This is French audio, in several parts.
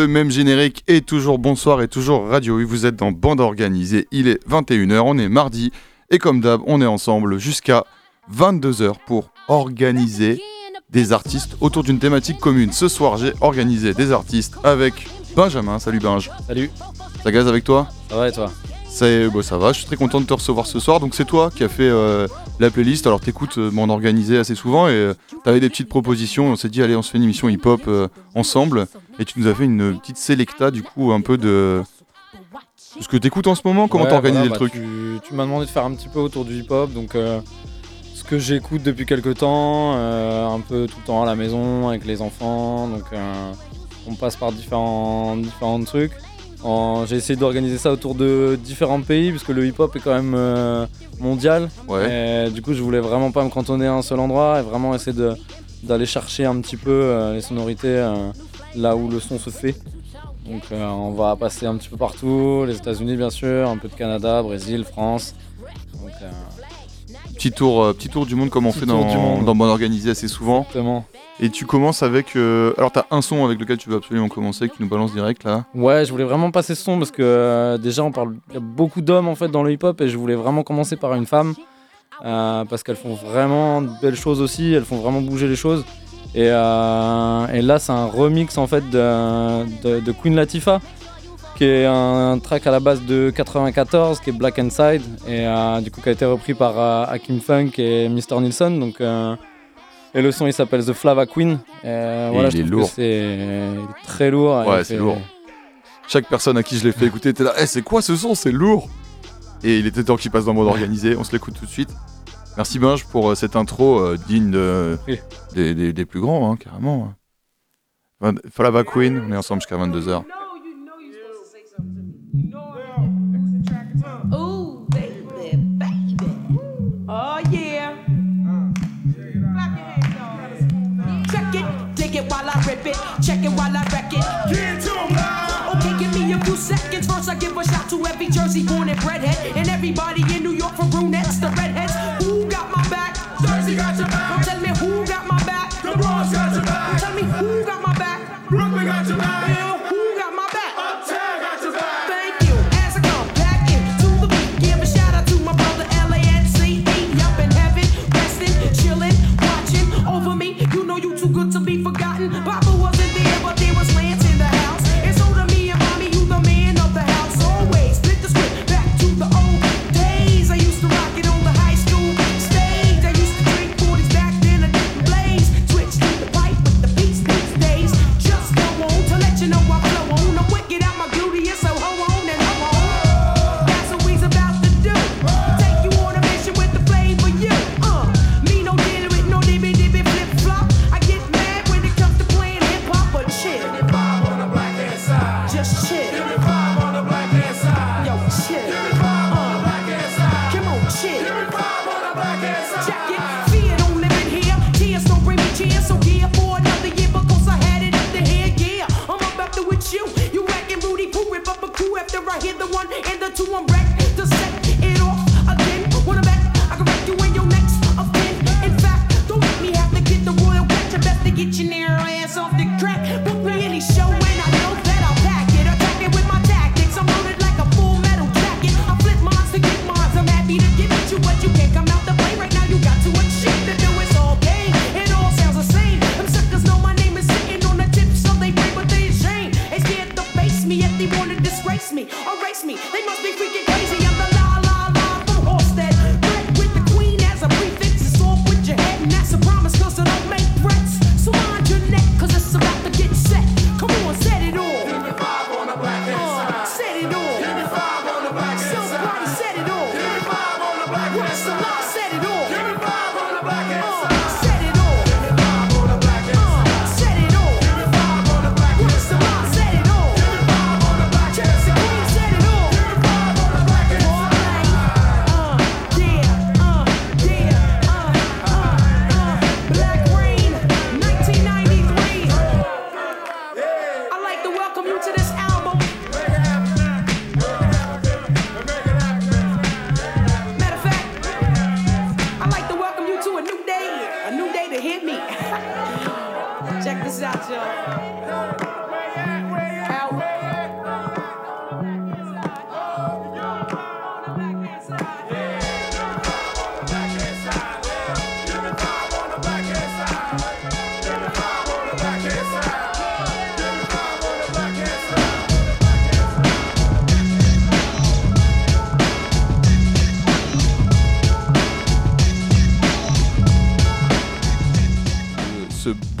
Le même générique et toujours bonsoir et toujours radio. Oui, vous êtes dans Bande Organisée. Il est 21h, on est mardi et comme d'hab, on est ensemble jusqu'à 22h pour organiser des artistes autour d'une thématique commune. Ce soir, j'ai organisé des artistes avec Benjamin. Salut Benj. Salut. Ça gaze avec toi? Ça va et toi? Bon, ça va, je suis très content de te recevoir ce soir. Donc c'est toi qui as fait euh, la playlist. Alors t'écoutes euh, mon organisé assez souvent et euh, t'avais des petites propositions. On s'est dit allez on se fait une émission hip-hop ensemble. Et tu nous as fait une petite sélecta du coup un peu de... Ce que t'écoutes en ce moment, comment t'as organisé le bah, truc? Tu, m'as demandé de faire un petit peu autour du hip-hop. Donc ce que j'écoute depuis quelques temps, un peu tout le temps à la maison avec les enfants. Donc on passe par différents, différents trucs. J'ai essayé d'organiser ça autour de différents pays, puisque le hip-hop est quand même euh, mondial. du coup, je voulais vraiment pas me cantonner à un seul endroit et vraiment essayer d'aller chercher un petit peu euh, les sonorités euh, là où le son se fait. Donc on va passer un petit peu partout, les États-Unis bien sûr, un peu de Canada, Brésil, France. petit tour, petit tour du monde comme on fait dans, dans Bon Organisé assez souvent. Exactement. Et tu commences avec. Euh, alors, t'as un son avec lequel tu veux absolument commencer, que tu nous balances direct là Ouais, je voulais vraiment passer ce son parce que euh, déjà, on parle. Il y a beaucoup d'hommes en fait dans le hip-hop et je voulais vraiment commencer par une femme euh, parce qu'elles font vraiment de belles choses aussi, elles font vraiment bouger les choses. Et, et là, c'est un remix en fait de, de, Queen Latifah qui est un, track à la base de 94 qui est Black Inside et du coup qui a été repris par Hakim Funk et Mr. Nilsson. Donc et le son il s'appelle The Flava Queen. Euh, voilà, il est lourd. C'est très lourd. Ouais, c'est lourd. Chaque personne à qui je l'ai fait écouter était là, hey, eh, c'est quoi ce son C'est lourd Et il était temps qu'il passe dans le mode organisé, on se l'écoute tout de suite. Merci Binge pour euh, cette intro euh, digne des, des, plus grands, hein, carrément. Flava Queen, on est ensemble jusqu'à 22h. Check it while I wreck it. Get to Okay, give me a few seconds. First, I give a shout to every Jersey born and bredhead. And everybody in New York for brunettes, the redheads.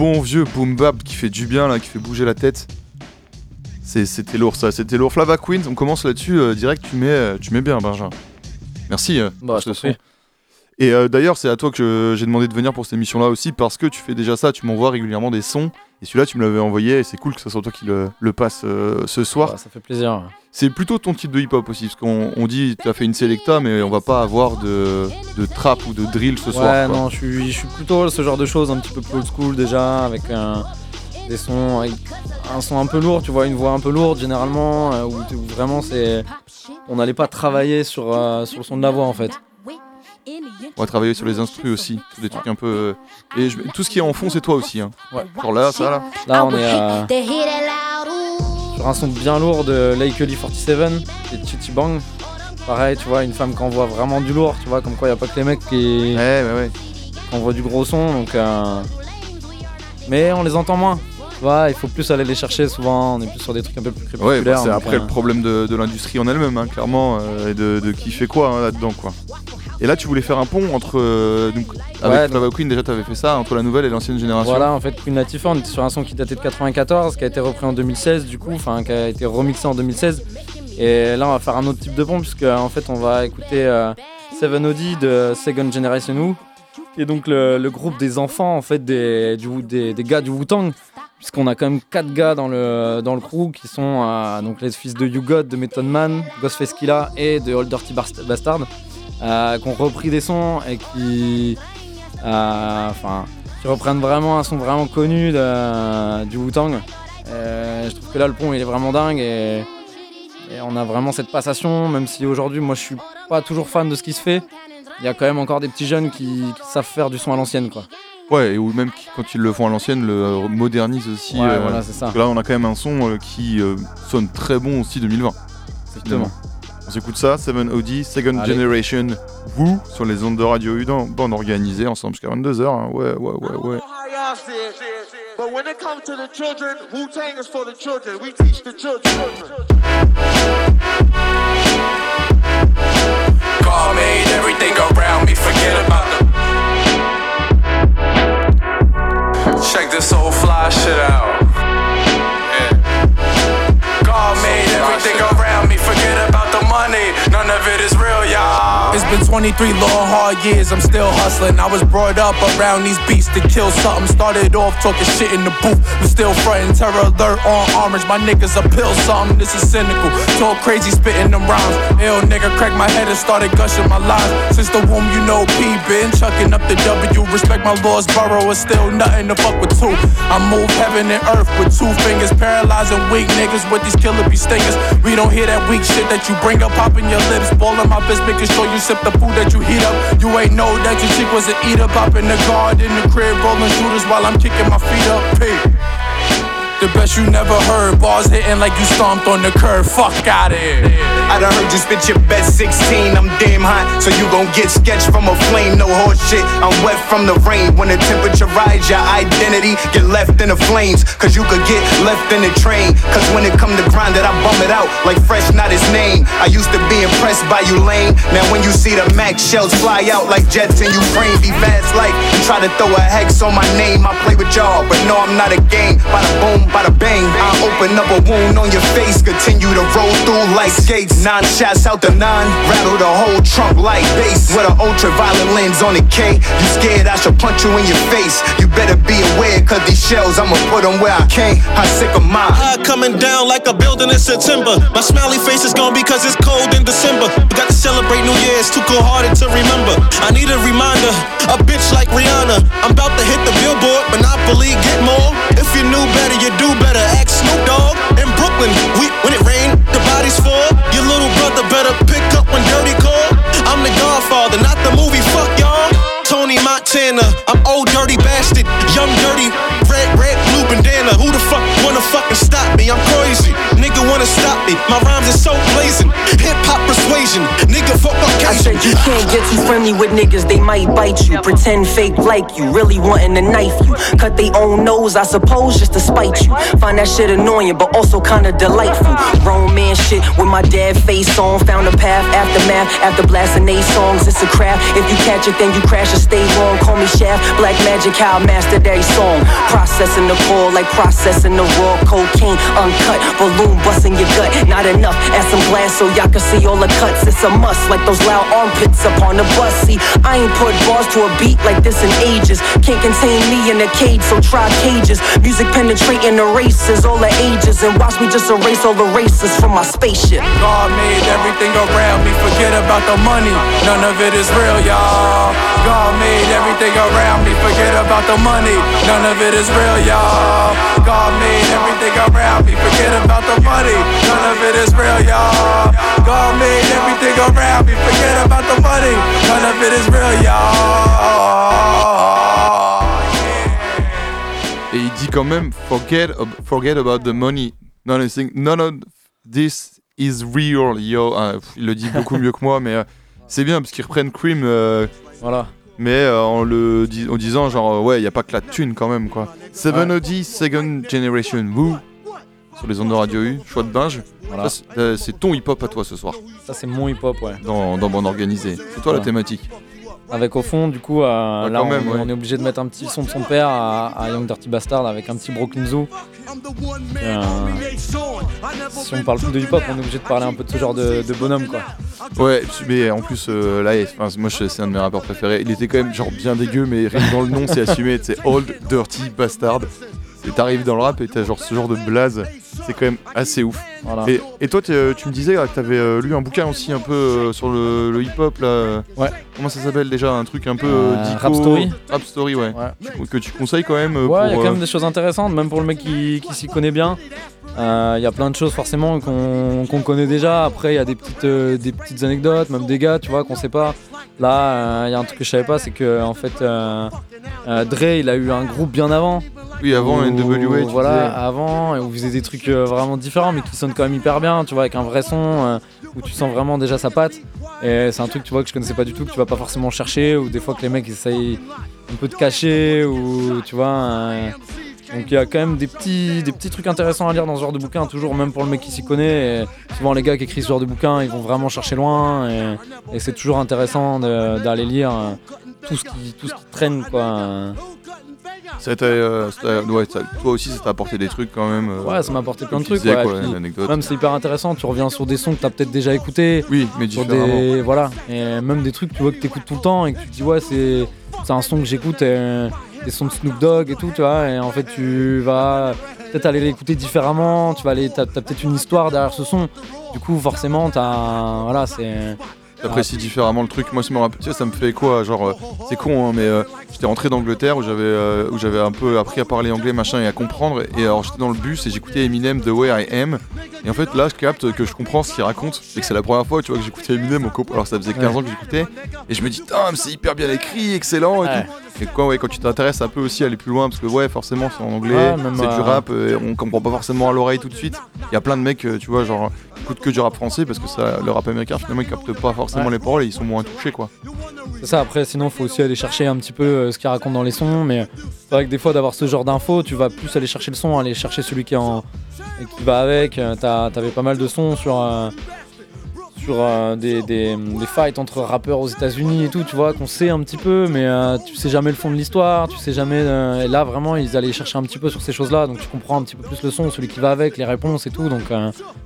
Bon vieux boom bap qui fait du bien là, qui fait bouger la tête. C'était lourd ça, c'était lourd. Flava on commence là-dessus euh, direct, tu mets, tu mets bien Benjamin. Merci bah, pour ce son. Et d'ailleurs, c'est à toi que j'ai demandé de venir pour cette émission-là aussi parce que tu fais déjà ça, tu m'envoies régulièrement des sons. Et celui-là, tu me l'avais envoyé et c'est cool que ce soit toi qui le, passe ce soir. Bah, ça fait plaisir. C'est plutôt ton type de hip-hop aussi, parce qu'on on dit tu as fait une selecta, mais on va pas avoir de, de trap ou de drill ce soir. Ouais, non, je suis, je suis plutôt ce genre de choses, un petit peu plus old school déjà, avec des sons, un son un peu lourd, tu vois, une voix un peu lourde généralement, euh, où, vraiment c'est, on n'allait pas travailler sur, euh, sur le son de la voix en fait. On va travailler sur les instrus aussi, des trucs un peu. Euh, et tout ce qui est en fond, c'est toi aussi. Hein. Ouais. Genre là, ça là. Là, on est un son bien lourd de Lakely 47 et Chichi Bang. Pareil, tu vois, une femme qui envoie vraiment du lourd, tu vois, comme quoi il n'y a pas que les mecs qui, ouais, ouais, envoient du gros son. Donc, euh, Mais on les entend moins. Tu vois, il faut plus aller les chercher souvent, on est plus sur des trucs un peu plus crépusculaires. Ouais, bah, c'est après le euh, problème de, l'industrie en elle-même, hein, clairement, euh, et de, qui fait quoi hein, là-dedans, quoi. Et là, tu voulais faire un pont entre. Euh, donc, avec ouais, Queen, déjà, tu avais fait ça, entre la nouvelle et l'ancienne génération. Voilà, en fait, Queen Latifah, on était sur un son qui datait de 94, qui a été repris en 2016, du coup, enfin, qui a été remixé en 2016. Et là, on va faire un autre type de pont, puisque en fait, on va écouter euh, Seven OD de Second Generation Who, qui est donc le, groupe des enfants, en fait, des, des, des gars du Wu-Tang puisqu'on a quand même quatre gars dans le, dans le crew qui sont euh, donc les fils de You God, de Method Man, Ghostface Killah et de Old Dirty Bastard. Euh, qui ont repris des sons et qui, euh, enfin, qui reprennent vraiment un son vraiment connu du Wu-Tang. je trouve que là, le pont, il est vraiment dingue et, on a vraiment cette passation, même si aujourd'hui, moi, je suis pas toujours fan de ce qui se fait. Il y a quand même encore des petits jeunes qui, savent faire du son à l'ancienne, quoi. Ouais, ou même quand ils le font à l'ancienne, le modernisent aussi. Ouais, euh, voilà, c'est ça. Là, on a quand même un son qui sonne très bon aussi 2020. Exactement. On s'écoute ça, 7OD, Second Generation, vous, sur les ondes de Radio U dans bande organisée, ensemble jusqu'à 22h. Hein. Ouais, ouais, ouais, ouais. But when it comes to the children, Wu-Tang is for the children. We teach the children. God made everything around me, forget about the... Check this old fly shit out. None of it is real, y'all. It's been 23 long, hard years, I'm still hustling. I was brought up around these beats to kill something. Started off talking shit in the booth, but still frontin' terror alert on orange. My niggas a pill something, this is cynical. Talk crazy, spitting them rhymes. Ill nigga cracked my head and started gushing my lines. Since the womb, you know P been chucking up the W. Respect my laws, borough is still nothing to fuck with two. I move heaven and earth with two fingers, paralyzing weak niggas with these killer bee stingers. We don't hear that weak shit that you bring up, popping your lips, ballin' my fist, making sure you sip the food that you heat up. You ain't know that your chick was an eater, poppin' the guard in the crib, rollin' shooters while I'm kicking my feet up. Hey. The best you never heard. Balls hitting like you stomped on the curb. Fuck out of here. I done heard you spit your best 16. I'm damn hot, so you gon' get sketched from a flame. No horse shit. I'm wet from the rain. When the temperature rise, your identity get left in the flames. Cause you could get left in the train. Cause when it come to grind it, I bum it out like fresh, not his name. I used to be impressed by you lame. Now when you see the max shells fly out like jets in Ukraine, be fast like try to throw a hex on my name. I play with y'all, but no, I'm not a game. By the boom, Bada bang, I open up a wound on your face. Continue to roll through like skates. Nine shots out the nine, rattle the whole trunk like bass. With an ultraviolet lens on the K. You scared I should punch you in your face. You better be aware, cause these shells, I'ma put them where I can't. I sick of mine. High coming down like a building in September. My smiley face is gone because it's cold in December. We got to celebrate New Year's, too cold hearted to remember. I need a reminder, a bitch like Rihanna. I'm about to hit the billboard, Monopoly, get more. If you knew better, you do better. Ask Snoop Dogg in Brooklyn. We, when it rain, the bodies fall. Your little brother better pick up when dirty call. I'm the Godfather, not the movie. Fuck y'all. Tony Montana, I'm old dirty bastard, young dirty, red, red, blue bandana. Who the fuck wanna fucking stop me? I'm crazy, wanna stop me. My rhymes is so blazing. Hip hop persuasion, nigga fuck I said you can't get too friendly with niggas, they might bite you. Pretend fake like you, really wanting to knife you. Cut they own nose, I suppose, just to spite you. Find that shit annoying, but also kinda delightful. Romance shit with my dad face on. Found a path, after math, after blasting eight songs. It's a craft. If you catch it, then you crash and stay wrong. Call me Shaft, black magic, how I mastered every song. Processing the core like processing the raw cocaine. Uncut, balloon busting your gut. Not enough, add some glass so y'all can see all the cuts. It's a must, like those loud armpits up on the bus. See, I ain't put bars to a beat like this in ages. Can't contain me in a cage, so try cages. Music penetrating the races, all the ages. And watch me just erase all the races from my spaceship. God made everything around me, forget about the money. None of it is real, y'all. God made everything around me, forget about the money. None of it is real, y'all. God made everything around me, forget about the money. None of it is real, y'all. God made everything around me, forget about the money. None of it is real, y'all. Et il dit quand même forget, ab- forget about the money. None of, none of this is real, yo. Ah, pff, il le dit beaucoup mieux que moi, mais euh, c'est bien parce qu'ils reprennent Cream, euh, Voilà. mais euh, en le dis- en disant genre euh, ouais, il y a pas que la thune quand même quoi. Seven OD Second Generation Woo sur les ondes de Radio U, choix de binge. Voilà. Ça, c'est- euh, C'est ton hip-hop à toi ce soir, Ça, c'est mon hip-hop, ouais. dans, dans Bande Organisée. C'est toi la thématique. Avec au fond, du coup, euh, Ouais, là, quand on, même, ouais. on est obligé de mettre un petit son de son père à, à Young Dirty Bastard avec un petit Brooklyn Zoo. Euh, si on parle plus de hip-hop, on est obligé de parler un peu de ce genre de, de bonhomme, quoi. Ouais, mais en plus, euh, là, enfin, moi, c'est un de mes rappeurs préférés. Il était quand même genre bien dégueu, mais rien que dans le nom, c'est assumé. C'est Old Dirty Bastard. Et t'arrives dans le rap et t'as genre ce genre de blaze. C'est quand même assez ouf. Voilà. Et, et toi, tu tu me disais là, que t'avais euh, lu un bouquin aussi un peu euh, sur le, le hip-hop là. euh, Ouais. Comment ça s'appelle déjà Un truc un peu euh, Euh, dico- Rap Story. Rap Story, ouais. Ouais. Que tu conseilles quand même euh, Ouais, il y a quand euh, même des choses intéressantes, même pour le mec qui, qui s'y connaît bien. Euh, Il y a plein de choses forcément qu'on connaît déjà. Après, il y a des petites, euh, des petites anecdotes, même des gars, tu vois, qu'on sait pas. Là, euh, il y a un truc que je savais pas, c'est que en fait, euh, Dre, il a eu un groupe bien avant. Oui, avant où- NWA, tu Voilà, disais. avant, et où il faisait des trucs euh, vraiment différents, mais qui sonnent quand même hyper bien, tu vois, avec un vrai son, euh, où tu sens vraiment déjà sa patte. Et c'est un truc, tu vois, que je connaissais pas du tout, que tu vas pas forcément chercher, ou des fois que les mecs essayent un peu de cacher, ou tu vois. donc il y a quand même des petits, des petits trucs intéressants à lire dans ce genre de bouquin, toujours même pour le mec qui s'y connaît. Et souvent les gars qui écrivent ce genre de bouquin, ils vont vraiment chercher loin et, et c'est toujours intéressant d'aller lire tout ce qui, tout ce qui traîne quoi. t'a, euh, ouais, ça- toi aussi, ça t'a apporté des trucs quand même. euh, Ouais, ça m'a apporté plein de trucs. disais, ouais, quoi, puis l'anecdote. même c'est hyper intéressant, tu reviens sur des sons que t'as peut-être déjà écoutés. Oui, mais sur différemment. des voilà et même des trucs tu vois que t'écoutes tout le temps et que tu te dis ouais c'est c'est un son que j'écoute euh, des sons de Snoop Dogg et tout tu vois et en fait tu vas peut-être aller l'écouter différemment tu vas aller t'as, t'as peut-être une histoire derrière ce son du coup forcément t'as voilà c'est T'apprécies différemment le truc. Moi, ça me, rappelle- ça me fait à genre, euh, c'est con, hein, mais euh, j'étais rentré d'Angleterre où j'avais euh, où j'avais un peu appris à parler anglais, machin, et à comprendre. Et alors, j'étais dans le bus et j'écoutais Eminem The Way I Am. Et en fait, là, je capte que je comprends ce qu'il raconte. Et que c'est la première fois, tu vois, que j'écoutais Eminem au. Alors, ça faisait 15 Ouais. ans que j'écoutais. Et je me dis, mais c'est hyper bien écrit, excellent. Et, Ouais. tout. et quoi, ouais, quand tu t'intéresses un peu aussi à aller plus loin, parce que ouais, forcément, c'est en anglais, Ouais, c'est du euh, rap, euh, on comprend pas forcément à l'oreille tout de suite. Il y a plein de mecs, euh, tu vois, genre, écoutent que du rap français parce que ça, le rap américain, finalement, ils captent pas forcément les paroles et ils sont moins touchés, quoi. c'est ça après sinon faut aussi aller chercher un petit peu euh, ce qu'il raconte dans les sons mais c'est vrai que des fois d'avoir ce genre d'infos tu vas plus aller chercher le son aller chercher celui qui en qui va avec. Euh, t'avais pas mal de sons sur euh, sur euh, des, des, des fights entre rappeurs aux États-Unis et tout, tu vois, qu'on sait un petit peu, mais euh, tu sais jamais le fond de l'histoire, tu sais jamais. euh, et là, vraiment, ils allaient chercher un petit peu sur ces choses-là, donc tu comprends un petit peu plus le son, celui qui va avec, les réponses et tout. Donc,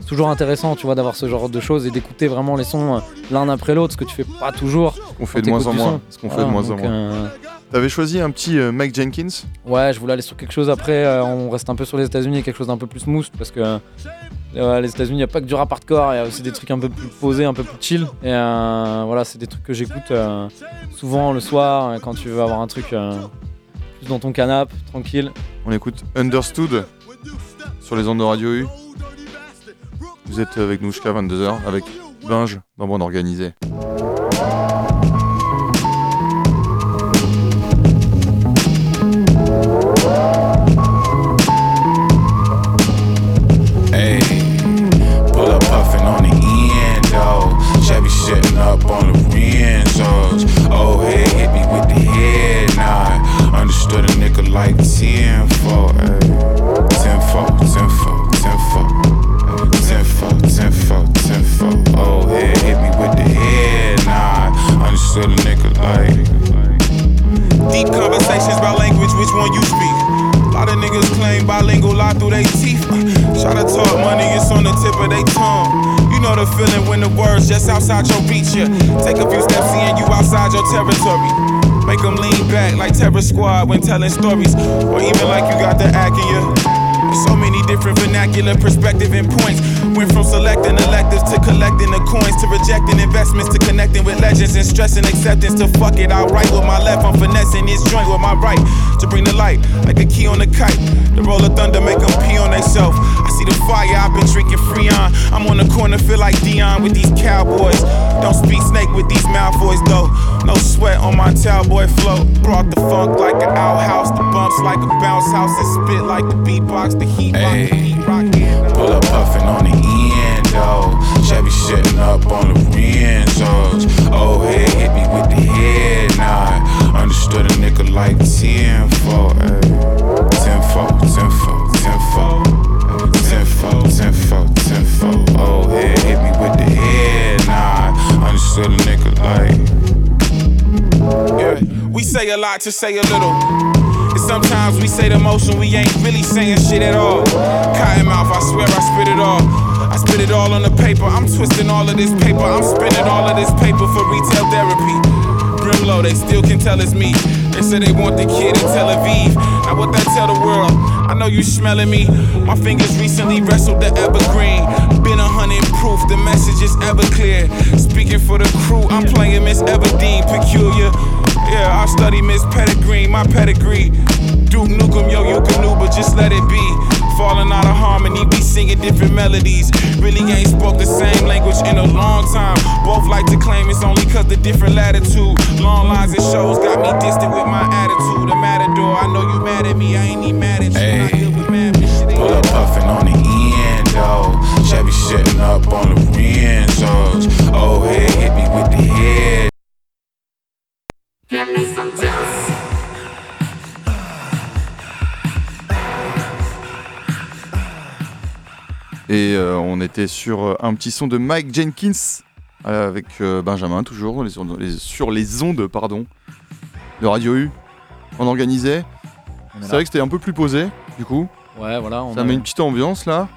c'est toujours intéressant, tu vois, d'avoir ce genre de choses et d'écouter vraiment les sons l'un après l'autre, ce que tu fais pas toujours. Qu'on fait de moins en moins. Ce qu'on fait de moins en moins. T'avais choisi un petit euh, Mike Jenkins? Ouais, je voulais aller sur quelque chose après. euh, on reste un peu sur les États-Unis, quelque chose d'un peu plus smooth parce que les États-Unis, il n'y a pas que du rap hardcore, il y a aussi des trucs un peu plus posés, un peu plus chill. Et euh, voilà, c'est des trucs que j'écoute euh, souvent le soir euh, quand tu veux avoir un truc plus dans ton canapé, tranquille. On écoute Understood sur les ondes de Radio U. Vous êtes avec nous jusqu'à 22h avec Binge dans Bande Organisée. One you speak? A lot of niggas claim bilingual lie through their teeth. Try to talk money, it's on the tip of their tongue. You know the feeling when the words just outside your reach. Yeah. Take a few steps, seeing you outside your territory. Make them lean back like Terror Squad when telling stories. Or even like you got the act in you. So many different vernacular perspective and points. Went from selecting electives to collecting the coins to rejecting investments to connecting with legends and stressing acceptance to fuck it. I write with my left, I'm finessing this joint with my right to bring the light like a key on a kite. The roll of thunder make them pee on themselves. I see the fire, I've been drinking Freon. I'm on the corner, feel like Dion with these cowboys. Don't speak snake with these Malfoys though. No sweat on my cowboy flow. Brought the funk like an outhouse, the bumps like a bounce house, and spit like the beatbox the heat rock, the heat rock. Pull up puffin' on the end, though. Chevy sitting up on the Renzos. Oh, head hit me with the head nod. Understood a nigga like 10 for, ayy. Eh. 10 for, 10 for, 10 for. 10 for, 10 for, 10 for. Oh, head hit me with the head nod. Understood a nigga like. Yeah, we say a lot to say a little. And sometimes we say the motion, we ain't really saying shit at all. Cotton mouth, I swear I spit it all. I spit it all on the paper. I'm twisting all of this paper. I'm spinning all of this paper for retail therapy. Brimlow, they still can tell it's me. They say they want the kid in Tel Aviv. Now what that tell the world? I know you smelling me. My fingers recently wrestled the evergreen. Been a hundred proof, the message is ever clear. Speaking for the crew, I'm playing Miss Everdeen, peculiar. Yeah, I study Miss Pettigrew, my pedigree. Duke Nukem, yo, you can do, but just let it be. Falling out of harmony, we singing different melodies. Really ain't spoke the same language in a long time. Both like to claim it's only cause the different latitude. Long lines and shows got me distant with my attitude. A matador, I know you mad at me, I ain't even mad at you. Hey, pull up puffin' on the end, though. Chevy sitting up on the Renzos. Oh, head hit me with the head. Et euh, on était sur euh, un petit son de Mike Jenkins euh, avec euh, Benjamin toujours les- sur les, sur les ondes pardon de Radio U. On organisait. C'est vrai que c'était un peu plus posé du coup. Ouais, voilà. On Ça a- met une petite ambiance là.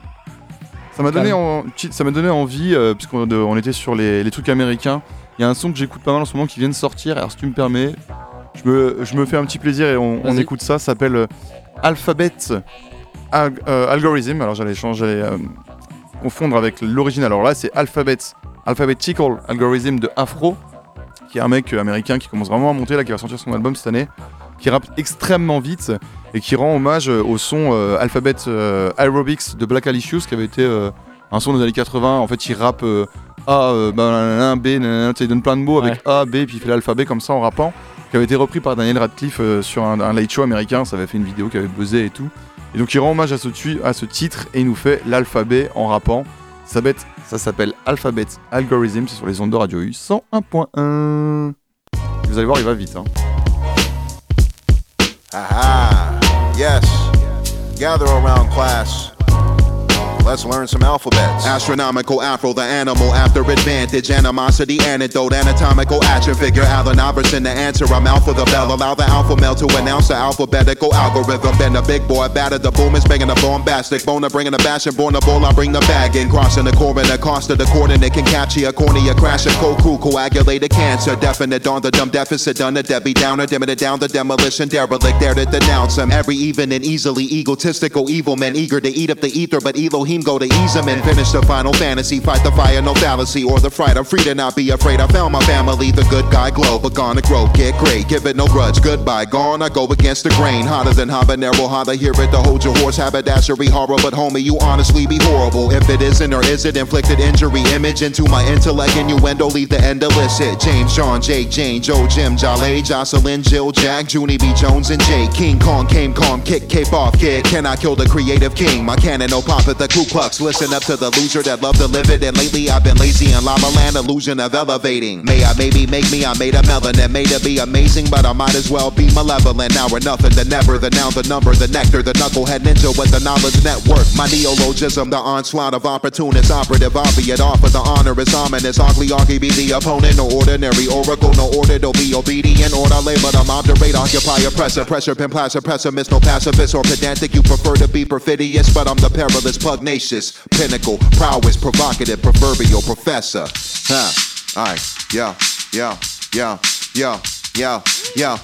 Ça m'a donné, en- ça m'a donné envie, euh, puisqu'on on était sur les, les trucs américains. Il y a un son que j'écoute pas mal en ce moment qui vient de sortir. Alors si tu me permets, je me, je me fais un petit plaisir et on, écoute ça. Ça s'appelle euh, Alphabet Al- euh, Algorithm. Alors j'allais changer, euh, confondre avec l'original. Alors là c'est Alphabet Alphabetical Algorithm de Afro, qui est un mec euh, américain qui commence vraiment à monter là, qui va sortir son album cette année, qui rappe extrêmement vite et qui rend hommage euh, au son euh, Alphabet euh, Aerobics de Black Alicious, qui avait été euh, un son des années 80. En fait, il rappe euh, A, euh, bah, nanana, B, nanana, il donne plein de mots avec A, B, puis il fait l'alphabet comme ça en rappant, qui avait été repris par Daniel Radcliffe euh, sur un, un late show américain. Ça avait fait une vidéo qui avait buzzé et tout. Et donc, il rend hommage à ce, titre et il nous fait l'alphabet en rappant. Ça, s'appelle Alphabet Algorithm, c'est sur les ondes de Radio U 101.1. Vous allez voir, il va vite. Hein. Yes. Gather around class. Let's learn some alphabets. Astronomical afro, the animal after advantage. Animosity, antidote, anatomical action figure. Allen Iverson, the answer. I'm alpha the bell. Allow the alpha male to announce the alphabetical algorithm. Been a big boy, batter the boom is banging the bombastic. Boner bringing the bash and born the bull. I bring the bag in. Crossing the corner, cost of the coordinate can capture a cornea. Crashing Koku, coagulated cancer. Definite on the dumb deficit. Done a Debbie Downer, dimming it down the demolition. Derelict there to denounce him. Every even and easily egotistical evil men eager to eat up the ether, but Elohim go to ease him and finish the final fantasy. Fight the fire, no fallacy or the fright. I'm free to not be afraid. I found my family, the good guy glow, but gonna grow, get great. Give it no grudge, goodbye. Gone, I go against the grain. Hotter than habanero, how to hear it to hold your horse. Haberdashery horror, but homie, you honestly be horrible. If it isn't or is it inflicted injury, image into my intellect, innuendo, leave the end illicit. James, Sean, Jake, Jane, Joe, Jim, Jale, Jocelyn, Jill, Jack, Junie B. Jones, and Jake. King Kong came calm, kick, cape off, kid. Can I kill the creative king? My cannon, no pop at the Ku pucks. Listen up to the loser that love to live it. And lately I've been lazy in lava land, illusion of elevating. May I maybe make me, I made a melon and made it be amazing, but I might as well be malevolent. Now we're nothing, the never, the now, the number, the nectar, the knucklehead ninja with the knowledge network. My neologism, the onslaught of opportunists, operative, obviate, offer the honor is ominous. Ugly, argy be the opponent, no ordinary oracle, no order, to be obedient. Order labor, I'm moderate, occupy, oppressor, pressure, pin, placer, pessimist, no pacifist or pedantic. You prefer to be perfidious, but I'm the perilous, pugnacious, pinnacle, prowess, provocative, proverbial professor. Huh. Alright, yeah, yeah, yeah, yeah, yeah, yeah.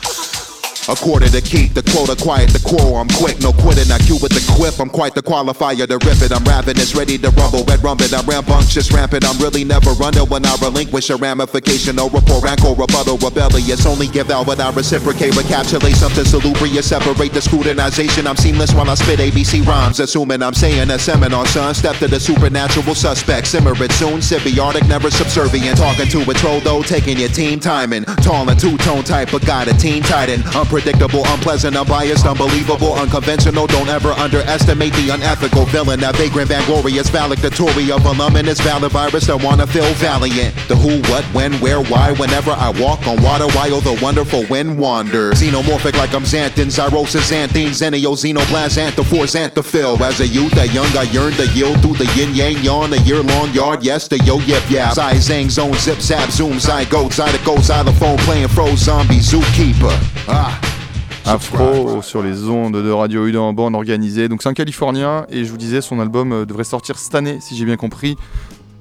A quarter to keep, the quota quiet, the. I'm quick, no quitting. I cue with the quip. I'm quite the qualifier to rip it. I'm ravenous, ready to rumble, red rumpet. I'm rambunctious, rampant. I'm really never running when I relinquish a ramification. No rapport, rancor, rebuttal, rebellious. Only give out when I reciprocate, recapitulate something salubrious. Separate the scrutinization. I'm seamless when I spit ABC rhymes, assuming I'm saying a seminar. Son, step to the supernatural suspect. Simmer it soon, symbiotic, never subservient. Talking to a troll though, taking your team timing. Tall and two tone type, but got a team titan. Unpredictable, unpleasant, unbiased, unbelievable, unconventional. Don't ever underestimate the unethical villain. That vagrant, vainglorious, valedictory of voluminous valid virus that wanna feel valiant. The who, what, when, where, why, whenever I walk on water while the wonderful wind wanders. Xenomorphic like I'm Xanthin, Zyrosis, Xanthine, Xenio, Xenoblast, Anthophore, Xanthophil. As a youth, a young, I yearn to yield through the yin yang yawn, a year long yard. Yes, the yo yip yap. Zai zang zone, zip zap, zoom, zygote, zydeco, xylophone, playing froze zombie, zookeeper. Ah. Afro sur les ondes de Radio U en bande organisée. Donc c'est un Californien et je vous disais son album euh, devrait sortir cette année si j'ai bien compris.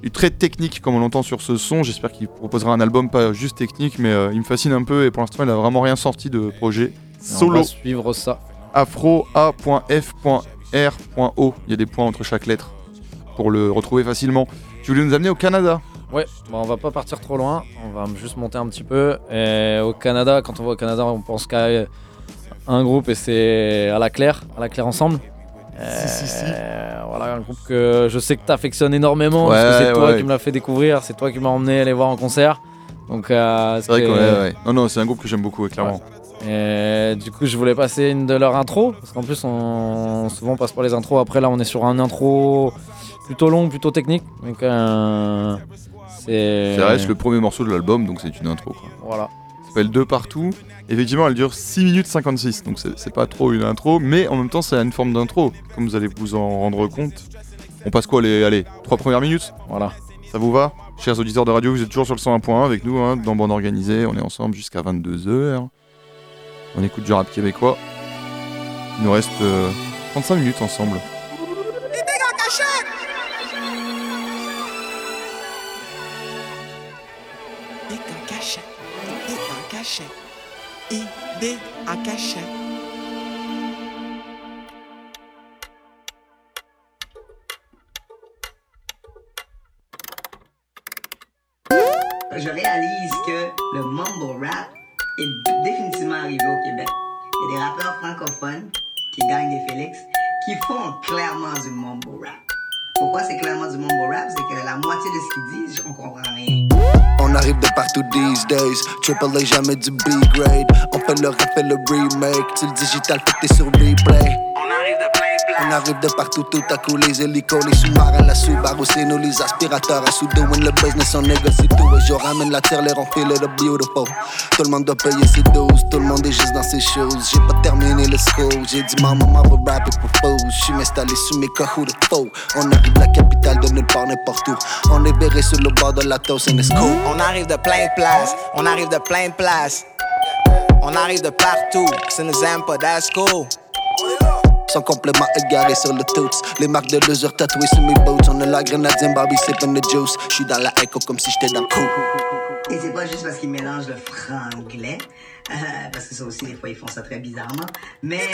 Il est très technique comme on l'entend sur ce son. J'espère qu'il proposera un album pas juste technique mais euh, il me fascine un peu et pour l'instant il a vraiment rien sorti de projet On va solo. suivre ça. Afro A.F.R.O. Il y a des points entre chaque lettre pour le retrouver facilement. Tu voulais nous amener au Canada? Ouais, bah on va pas partir trop loin, on va juste monter un petit peu. Et au Canada, quand on va au Canada, on pense qu'à un groupe et c'est à la Claire, à la Claire ensemble. Euh, Voilà, un groupe que je sais que tu affectionnes énormément, parce que c'est toi ouais. qui me l'as fait découvrir, c'est toi qui m'as emmené aller voir en concert. Donc, euh, C'est vrai que ouais. Non, non, c'est un groupe que j'aime beaucoup, clairement. Et du coup, je voulais passer une de leurs intros, parce qu'en plus, on souvent on passe par les intros. Après, là, on est sur un intro plutôt long, plutôt technique. Donc, euh, c'est. Ça reste le premier morceau de l'album, donc c'est une intro. Quoi. Voilà. S'appelle Deux partout. Effectivement, elle dure 6 minutes 56, donc c'est pas trop une intro, mais en même temps, c'est une forme d'intro, comme vous allez vous en rendre compte. On passe quoi les allez, trois premières minutes? Voilà. Ça vous va? Chers auditeurs de radio, vous êtes toujours sur le 101.1 avec nous, hein, dans Bande Organisée. On est ensemble jusqu'à 22h. On écoute du rap québécois. Il nous reste euh, 35 minutes ensemble. Je réalise que le mumble rap est définitivement arrivé au Québec. Il y a des rappeurs francophones qui gagnent des Félix qui font clairement du mumble rap. Pourquoi c'est clairement du mumble rap? C'est que la moitié de ce qu'ils disent, on comprend rien. On arrive de partout these days. Triple A, jamais du B-grade. On fait le rap et le remake. Tu le digital, fait t'es sur replay. On arrive de partout, tout à coup, les hélicos, les sous-marins, la Subaru, c'est nous, les aspirateurs, à sous le business, on négocie tout, et je ramène la terre, les feel it beautiful. Tout le monde doit payer ses doses, tout le monde est juste dans ses choses. J'ai pas terminé le school, j'ai dit maman, va rapper pour faux. J'suis installé sous mes cahous de faux. On arrive de la capitale de nulle part, n'importe où. On est verré sur le bord de la toast, and it's. On arrive de plein de places, on arrive de plein de places. On arrive de partout, ça nous aime pas, that's cool. Sans complément égaré sur le toots. Les marques de heures tatouées sur mes boots. On a la grenadienne Barbie sipping the juice. J'suis dans la echo comme si j'étais dans le coup. Et c'est pas juste parce qu'ils mélangent le franglais, parce que ça aussi, des fois, ils font ça très bizarrement. Mais.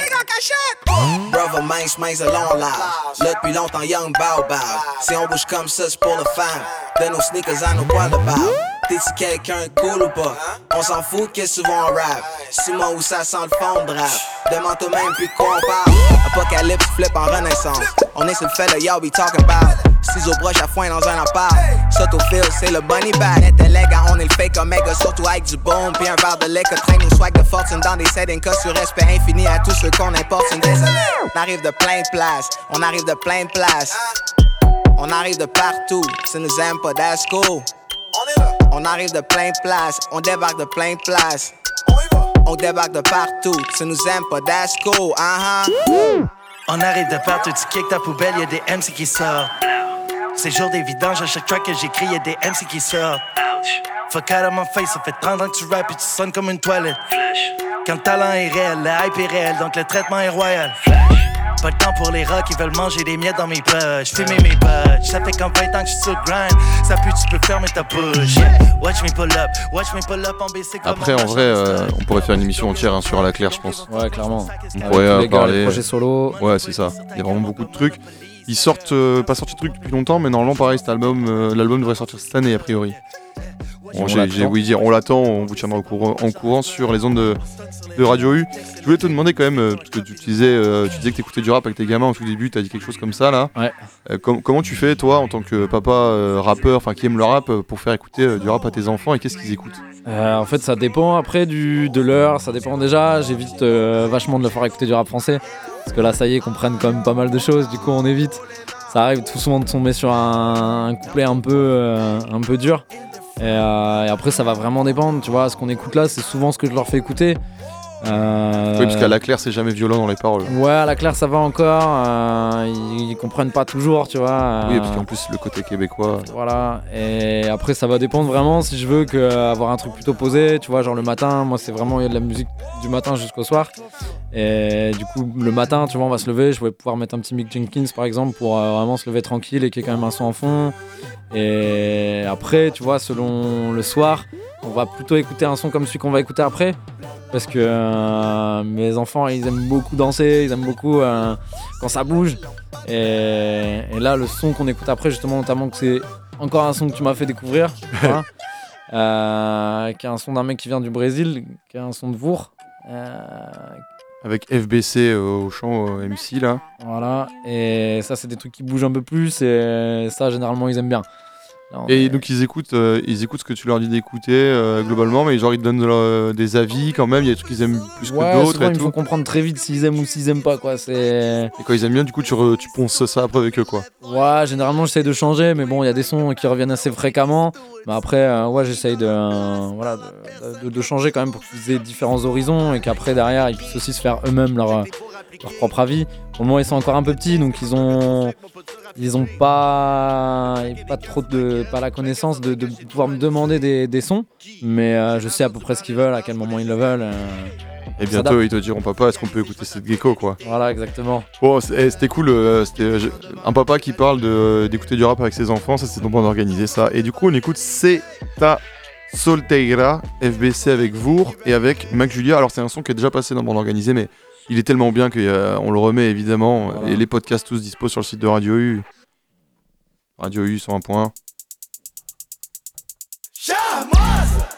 Brother mince, mince, long large. Là depuis longtemps, young baobab. Si on bouge comme ça, c'est pour le fan. De nos sneakers à nos poils de barbe. T'es-tu quelqu'un cool ou pas? On s'en fout qu'est-ce souvent on rap? Suis-moi où ça sent le fond de rap. Demande toi-même puis de quoi on parle. Apocalypse flip en renaissance. On est sur le fait de y'all be talking about. Ciseaux broches à foin dans un appart. Sotophile, c'est le bunny bag. Intellect, on est le fake omega, surtout avec du boom. Puis un verre de lait que traîne nos swag de fortune dans des settings cas sur respect infini à tous ceux qu'on importe. Une. On arrive de plein de places, on arrive de plein de places. On arrive de partout, ça nous aime pas, that's cool. On arrive de plein de places, on débarque de plein de places. On débarque de partout, ça nous aime pas, that's cool, uh-huh. On arrive de partout, tu kick ta poubelle, y'a des MC qui sortent. C'est jour des vidanges, à chaque track que j'écris, y'a des MC qui sortent. Fuck out of my face, ça fait 30 ans que tu rappes et tu sonnes comme une toilette. Quand le talent est réel, le hype est réel, donc le traitement est royal. Pas de temps pour les rats qui veulent manger des miettes dans mes poches. Fumer mes poches, ça fait comme 20 ans que je suis sur le grind. Ça pue, tu peux fermer ta bouche. Watch me pull up, watch me pull up en basic. Après, en vrai, euh, on pourrait faire une émission entière hein, sur la Claire, je pense. Ouais, clairement. On Avec pourrait euh, les gars, parler. les projets solo. Ouais, c'est ça. Il y a vraiment beaucoup de trucs. Ils sortent, euh, pas sorti de trucs depuis longtemps, mais normalement, pareil, cet album, euh, l'album devrait sortir cette année, a priori. Bon, On j'ai ouï dire, on l'attend, on vous tiendra au courant, en courant sur les ondes de, de Radio U. Je voulais te demander quand même, euh, parce que tu disais, euh, tu disais que t'écoutais du rap avec tes gamins au tout début, t'as dit quelque chose comme ça là. Ouais. Euh, com- comment tu fais toi, en tant que papa rappeur, enfin qui aime le rap, pour faire écouter du rap à tes enfants et qu'est-ce qu'ils écoutent? En fait, ça dépend après du, de l'heure, ça dépend déjà. J'évite vachement de le faire écouter du rap français. Parce que là, ça y est, qu'on prenne quand même pas mal de choses, du coup, on évite. Ça arrive tout souvent de tomber sur un, un couplet un peu, euh, un peu dur. Et, euh, et après, ça va vraiment dépendre. Tu vois, ce qu'on écoute là, c'est souvent ce que je leur fais écouter. Euh, Oui, parce qu'à la claire, c'est jamais violent dans les paroles. Ouais, à la claire, ça va encore. euh, ils, ils comprennent pas toujours, tu vois. Oui, parce qu'en plus, le côté québécois. voilà, et après ça va dépendre vraiment si je veux que, avoir un truc plutôt posé, tu vois, genre le matin, moi c'est vraiment il y a de la musique du matin jusqu'au soir. Et du coup, le matin, tu vois, on va se lever, je vais pouvoir mettre un petit Mick Jenkins par exemple pour euh, vraiment se lever tranquille et qu'il y ait quand même un son en fond. Et après, tu vois, selon le soir, on va plutôt écouter un son comme celui qu'on va écouter après. Parce que euh, mes enfants, ils aiment beaucoup danser, ils aiment beaucoup euh, quand ça bouge. Et, et là, le son qu'on écoute après, justement, notamment que c'est encore un son que tu m'as fait découvrir, euh, qui est un son d'un mec qui vient du Brésil, qui est un son de Vour. Avec FBC euh, au chant euh, MC là. voilà, et ça, c'est des trucs qui bougent un peu plus, et ça, généralement, ils aiment bien. Là, Et est- donc ils écoutent, euh, ils écoutent ce que tu leur dis d'écouter euh, globalement, mais genre ils te donnent euh, des avis quand même. Il y a des trucs qu'ils aiment plus Ouais, que d'autres souvent, et il tout. faut comprendre très vite s'ils aiment ou s'ils aiment pas, quoi. C'est. Et quand ils aiment bien, du coup tu, re- tu ponces ça après avec eux quoi. Ouais, généralement j'essaye de changer, mais bon, il y a des sons qui reviennent assez fréquemment. Mais après, euh, ouais, j'essaye de, euh, voilà, de, de- de changer quand même pour qu'ils aient différents horizons et qu'après, derrière, ils puissent aussi se faire eux-mêmes leur, leur propre avis. Pour le moment, ils sont encore un peu petits, donc ils ont, ils ont pas, pas trop de, pas la connaissance de, de pouvoir me demander des, des sons. Mais euh, je sais à peu près ce qu'ils veulent, à quel moment ils le veulent. euh, Et bientôt ils te diront papa, est-ce qu'on peut écouter cette gecko quoi. Voilà, exactement. Eh, c'était cool. euh, c'était un papa qui parle d'écouter du rap avec ses enfants. Ça, c'est bon d'organiser ça. Et du coup, on écoute C'est ta Solteira, FBC avec Vour et avec Mac Julia. Alors, c'est un son qui est déjà passé dans Bande Organisée, mais il est tellement bien qu'on le remet évidemment. Et les podcasts tous dispo sur le site de Radio U. Radio U 101.1. Charmosa, cheirosa,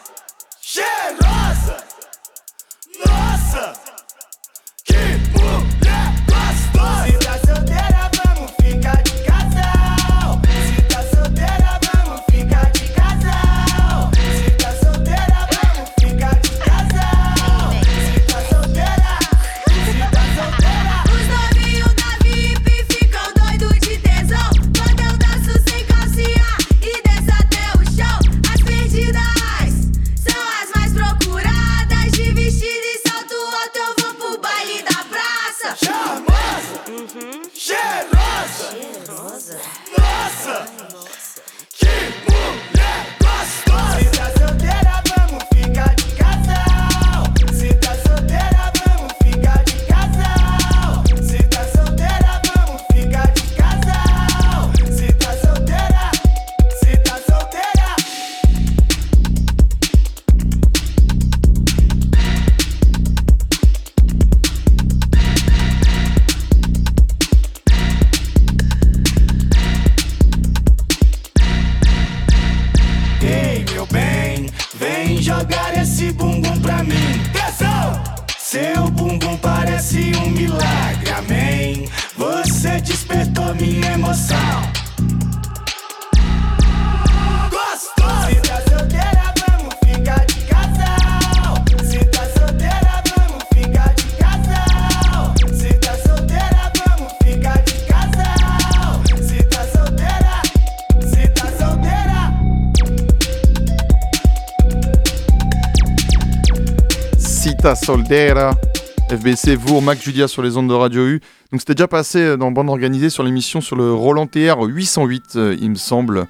FBC, vous, Mac Julia sur les ondes de Radio U. Donc c'était déjà passé euh, dans Bande Organisée sur l'émission sur le Roland TR 808, euh, il me semble,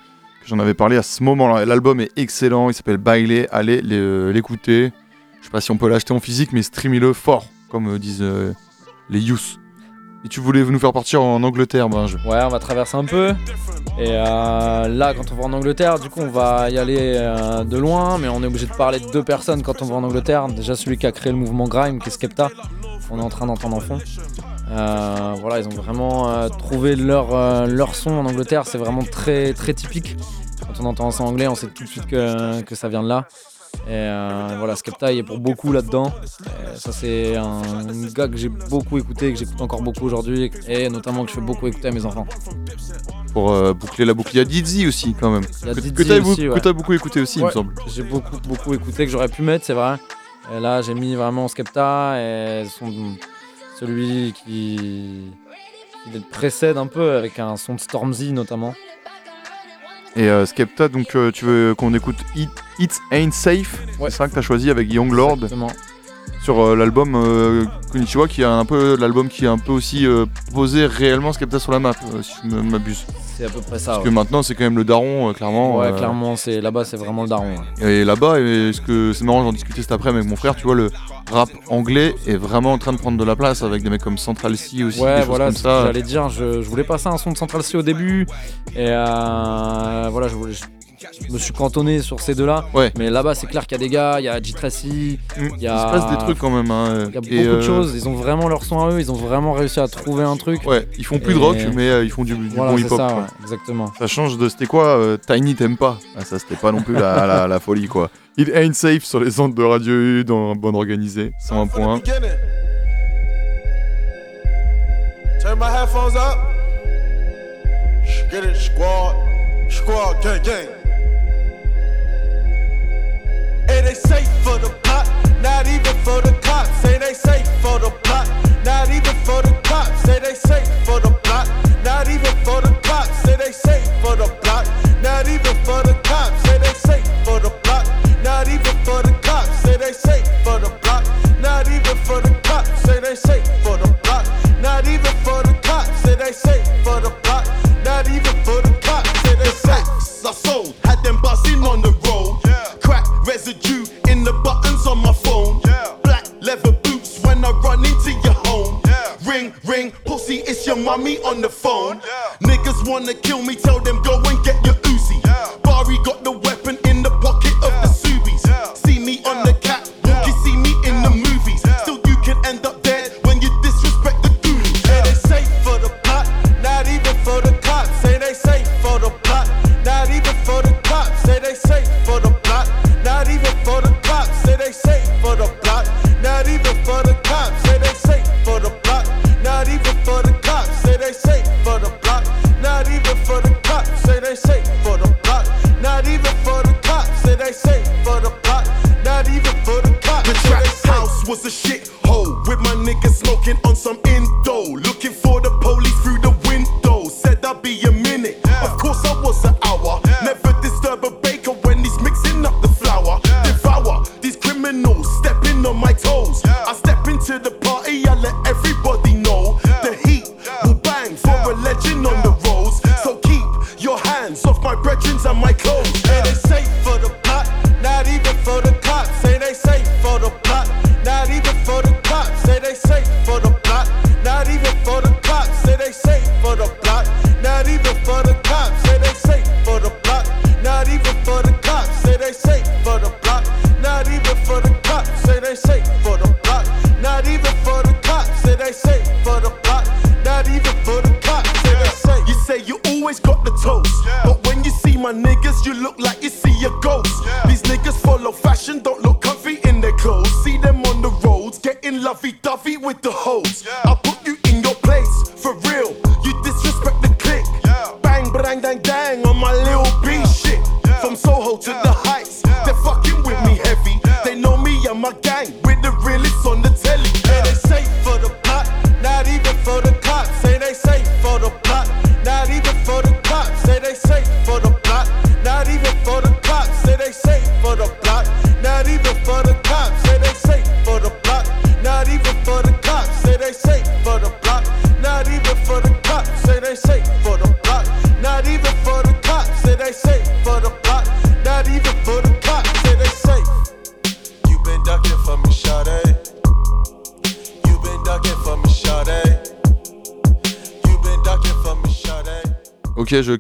que j'en avais parlé à ce moment-là. L'album est excellent, il s'appelle Bailey, allez euh, l'écouter. Je sais pas si on peut l'acheter en physique, mais streamez-le fort, comme disent les youths. Et tu voulais nous faire partir en Angleterre, Benj? Ouais, on va traverser un peu. Et euh, là, quand on va en Angleterre, du coup, on va y aller euh, de loin, mais on est obligé de parler de deux personnes quand on va en Angleterre. Déjà, celui qui a créé le mouvement Grime, qui est Skepta, on est en train d'entendre en fond. Euh, voilà, ils ont vraiment trouvé leur, leur son en Angleterre, c'est vraiment très, très typique. Quand on entend ça en anglais, on sait tout de suite que, que ça vient de là. Et euh, voilà, Skepta il est pour beaucoup là-dedans. Ça, c'est un gars que j'ai beaucoup écouté, que j'écoute encore beaucoup aujourd'hui, et notamment que je fais beaucoup écouter à mes enfants. Pour euh, boucler la boucle, il y a Dizzy aussi, quand même. Il y a que Dizzy que t'as aussi, beaucoup, ouais. écouté aussi, il me semble. J'ai beaucoup, beaucoup écouté que j'aurais pu mettre, c'est vrai. Et là, j'ai mis vraiment Skepta et son, celui qui, qui le précède un peu avec un son de Stormzy notamment. Et euh, Skepta, donc euh, tu veux qu'on écoute It, It Ain't Safe? C'est ça que t'as choisi avec Young Lord? Exactement. Sur euh, l'album euh, Konnichiwa, qui est un peu l'album qui a un peu aussi euh, posé réellement Skepta sur la map, euh, si je m'abuse. C'est à peu près ça. Parce ouais. que maintenant c'est quand même le daron, clairement. Ouais, clairement, c'est là-bas, c'est vraiment le daron. ouais. Et là-bas, et ce que c'est marrant, j'en discutais cet après avec mon frère, tu vois, le rap anglais est vraiment en train de prendre de la place avec des mecs comme Central C aussi, Ouais, des choses voilà, comme ce ça. j'allais dire. Je, je voulais passer un son de Central C au début. Et voilà, je, voulais- je me suis cantonné sur ces deux-là. Ouais. Mais là-bas, c'est clair qu'il y a des gars, il y a J Tracy, il y a. Mm. Il se passe des trucs quand même. hein, Il y a beaucoup et, de euh, choses. Ils ont vraiment leur son à eux. Ils ont vraiment réussi à trouver un truc. Ouais, ils font plus de rock, mais euh, ils font du, du Voilà, bon hip-hop. ça, ouais, exactement. Ça change de. C'était quoi euh, Tiny t'aimes pas ah, Ça, c'était pas non plus la, la- la folie, quoi. It ain't safe sur les ondes de Radio U dans Bonne Organisée, 101 points. Turn my headphones up. Get it, squad. Squad, gang, gang. For the pot, not even for the cops. Say they safe for the plot, not even for the cops. Say they safe for the plot, not even for the cops. Say they safe for the plot,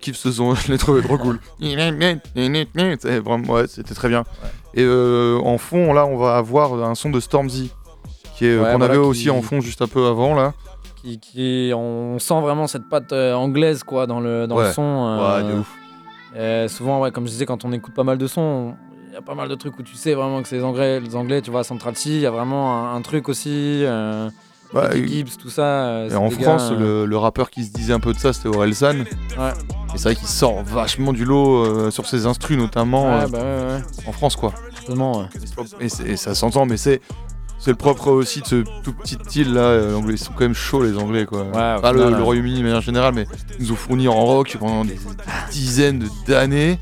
kiffe ce son, je l'ai trouvé trop cool. Ouais, c'était très bien. Et euh, en fond, là, on va avoir un son de Stormzy, qui est Ouais, qu'on voilà, avait qui- aussi en fond juste un peu avant là. Qui, qui- on sent vraiment cette patte euh, anglaise quoi dans le dans le Ouais. son. euh, Ouais, de ouf. et souvent, ouais, comme je disais, quand on écoute pas mal de sons, il y a pas mal de trucs où tu sais vraiment que c'est les Anglais. Les Anglais, tu vois, Central C, il y a vraiment un, un truc aussi. Euh, et- Gibbs, tout ça. Et en France, gars, le, le rappeur qui se disait un peu de ça, c'était Orelsan. Ouais. Et c'est vrai qu'il sort vachement du lot euh, sur ses instrus, notamment Ouais, euh, bah ouais, ouais. en France, quoi. Et, et ça s'entend, mais c'est. C'est le propre aussi de ce tout petit île là. euh, Ils sont quand même chauds les Anglais quoi. Pas le. Royaume-Uni de manière générale, mais ils nous ont fourni en rock pendant des, dizaines d'années.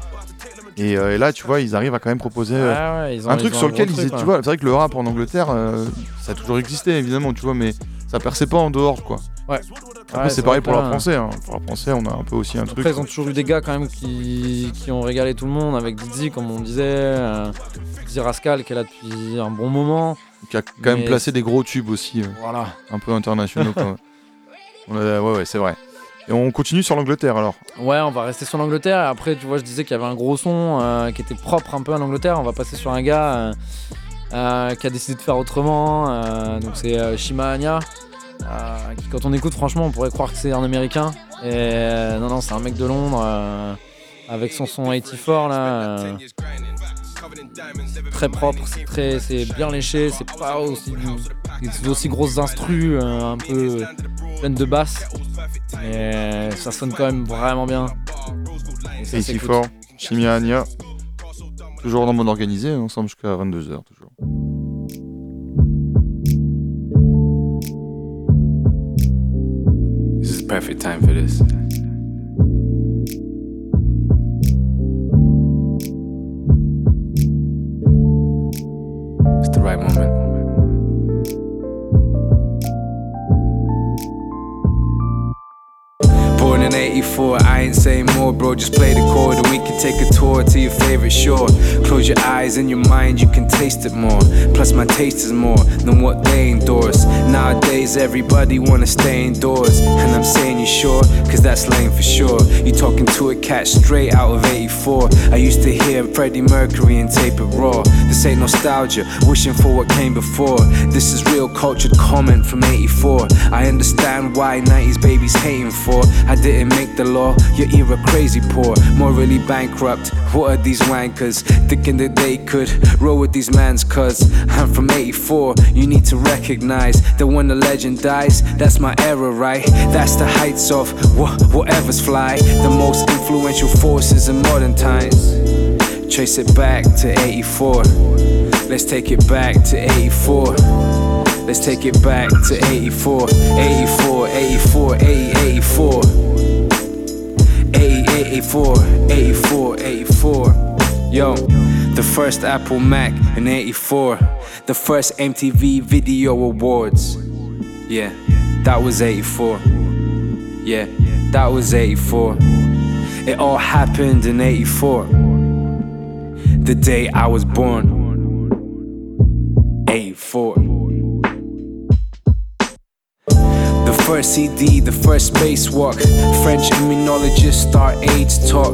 Et, euh, et là, tu vois, ils arrivent à quand même proposer euh, Ouais, ouais, ils ont- un truc sur un lequel ils étaient. Tu vois, c'est vrai que le rap en Angleterre, euh, ça a toujours existé évidemment, tu vois, mais ça perçait pas en dehors quoi. Ouais. Après, Ouais, c'est pareil pour la français. hein. Pour la français, on a un peu aussi un truc. Après, ils ont toujours eu des gars quand même qui, qui ont régalé tout le monde avec Dizzy, comme on disait. Euh, Dizzy Rascal qui est là depuis un bon moment. Qui a quand même placé des gros tubes aussi. euh, Voilà. Un peu internationaux. On a- ouais, ouais, c'est vrai. Et on continue sur l'Angleterre alors. Ouais, on va rester sur l'Angleterre. Et après, tu vois, je disais qu'il y avait un gros son euh, qui était propre un peu à l'Angleterre. On va passer sur un gars euh, euh, qui a décidé de faire autrement. euh, donc, c'est euh, Shima Anya. Euh, quand on écoute, franchement, on pourrait croire que c'est un américain. Euh, non, non, c'est un mec de Londres. euh, avec son son 84 là. très propre, c'est très, c'est bien léché, c'est pas aussi, aussi grosses instrus, un peu pleines de basse, mais ça sonne quand même vraiment bien. Et ça Et s'écoute. fort, Chimia Anya. Toujours dans mode organisé, ensemble jusqu'à 22h toujours. Perfect time for this. It's the right moment. Born in 84, I ain't saying more, bro. Just play the chord and we can take a tour to your favorite shore. Close your eyes and your mind, you can taste it more. Plus, my taste is more than what they endorse. Nowadays, everybody wanna stay indoors. And I'm saying you sure, cause that's lame for sure. You talking to a cat straight out of 84. I used to hear Freddie Mercury and tape it raw. This ain't nostalgia, wishing for what came before. This is real cultured comment from 84. I understand why 90s babies hating for. I didn't make the law, your era crazy poor, morally bankrupt. What are these wankers thinking that they could roll with these mans? Cause I'm from 84. You need to recognize that when the legend dies, that's my era, right? That's the heights of wha- whatever's fly. The most influential forces in modern times. Trace it back to 84. Let's take it back to 84. Let's take it back to 84. 84, 84, 80, 84. 84, 84, 84. Yo, the first Apple Mac in 84. The first MTV Video Awards. Yeah, that was 84. Yeah, that was 84. It all happened in 84. The day I was born. 84. First CD, the first spacewalk. French immunologist start AIDS talk.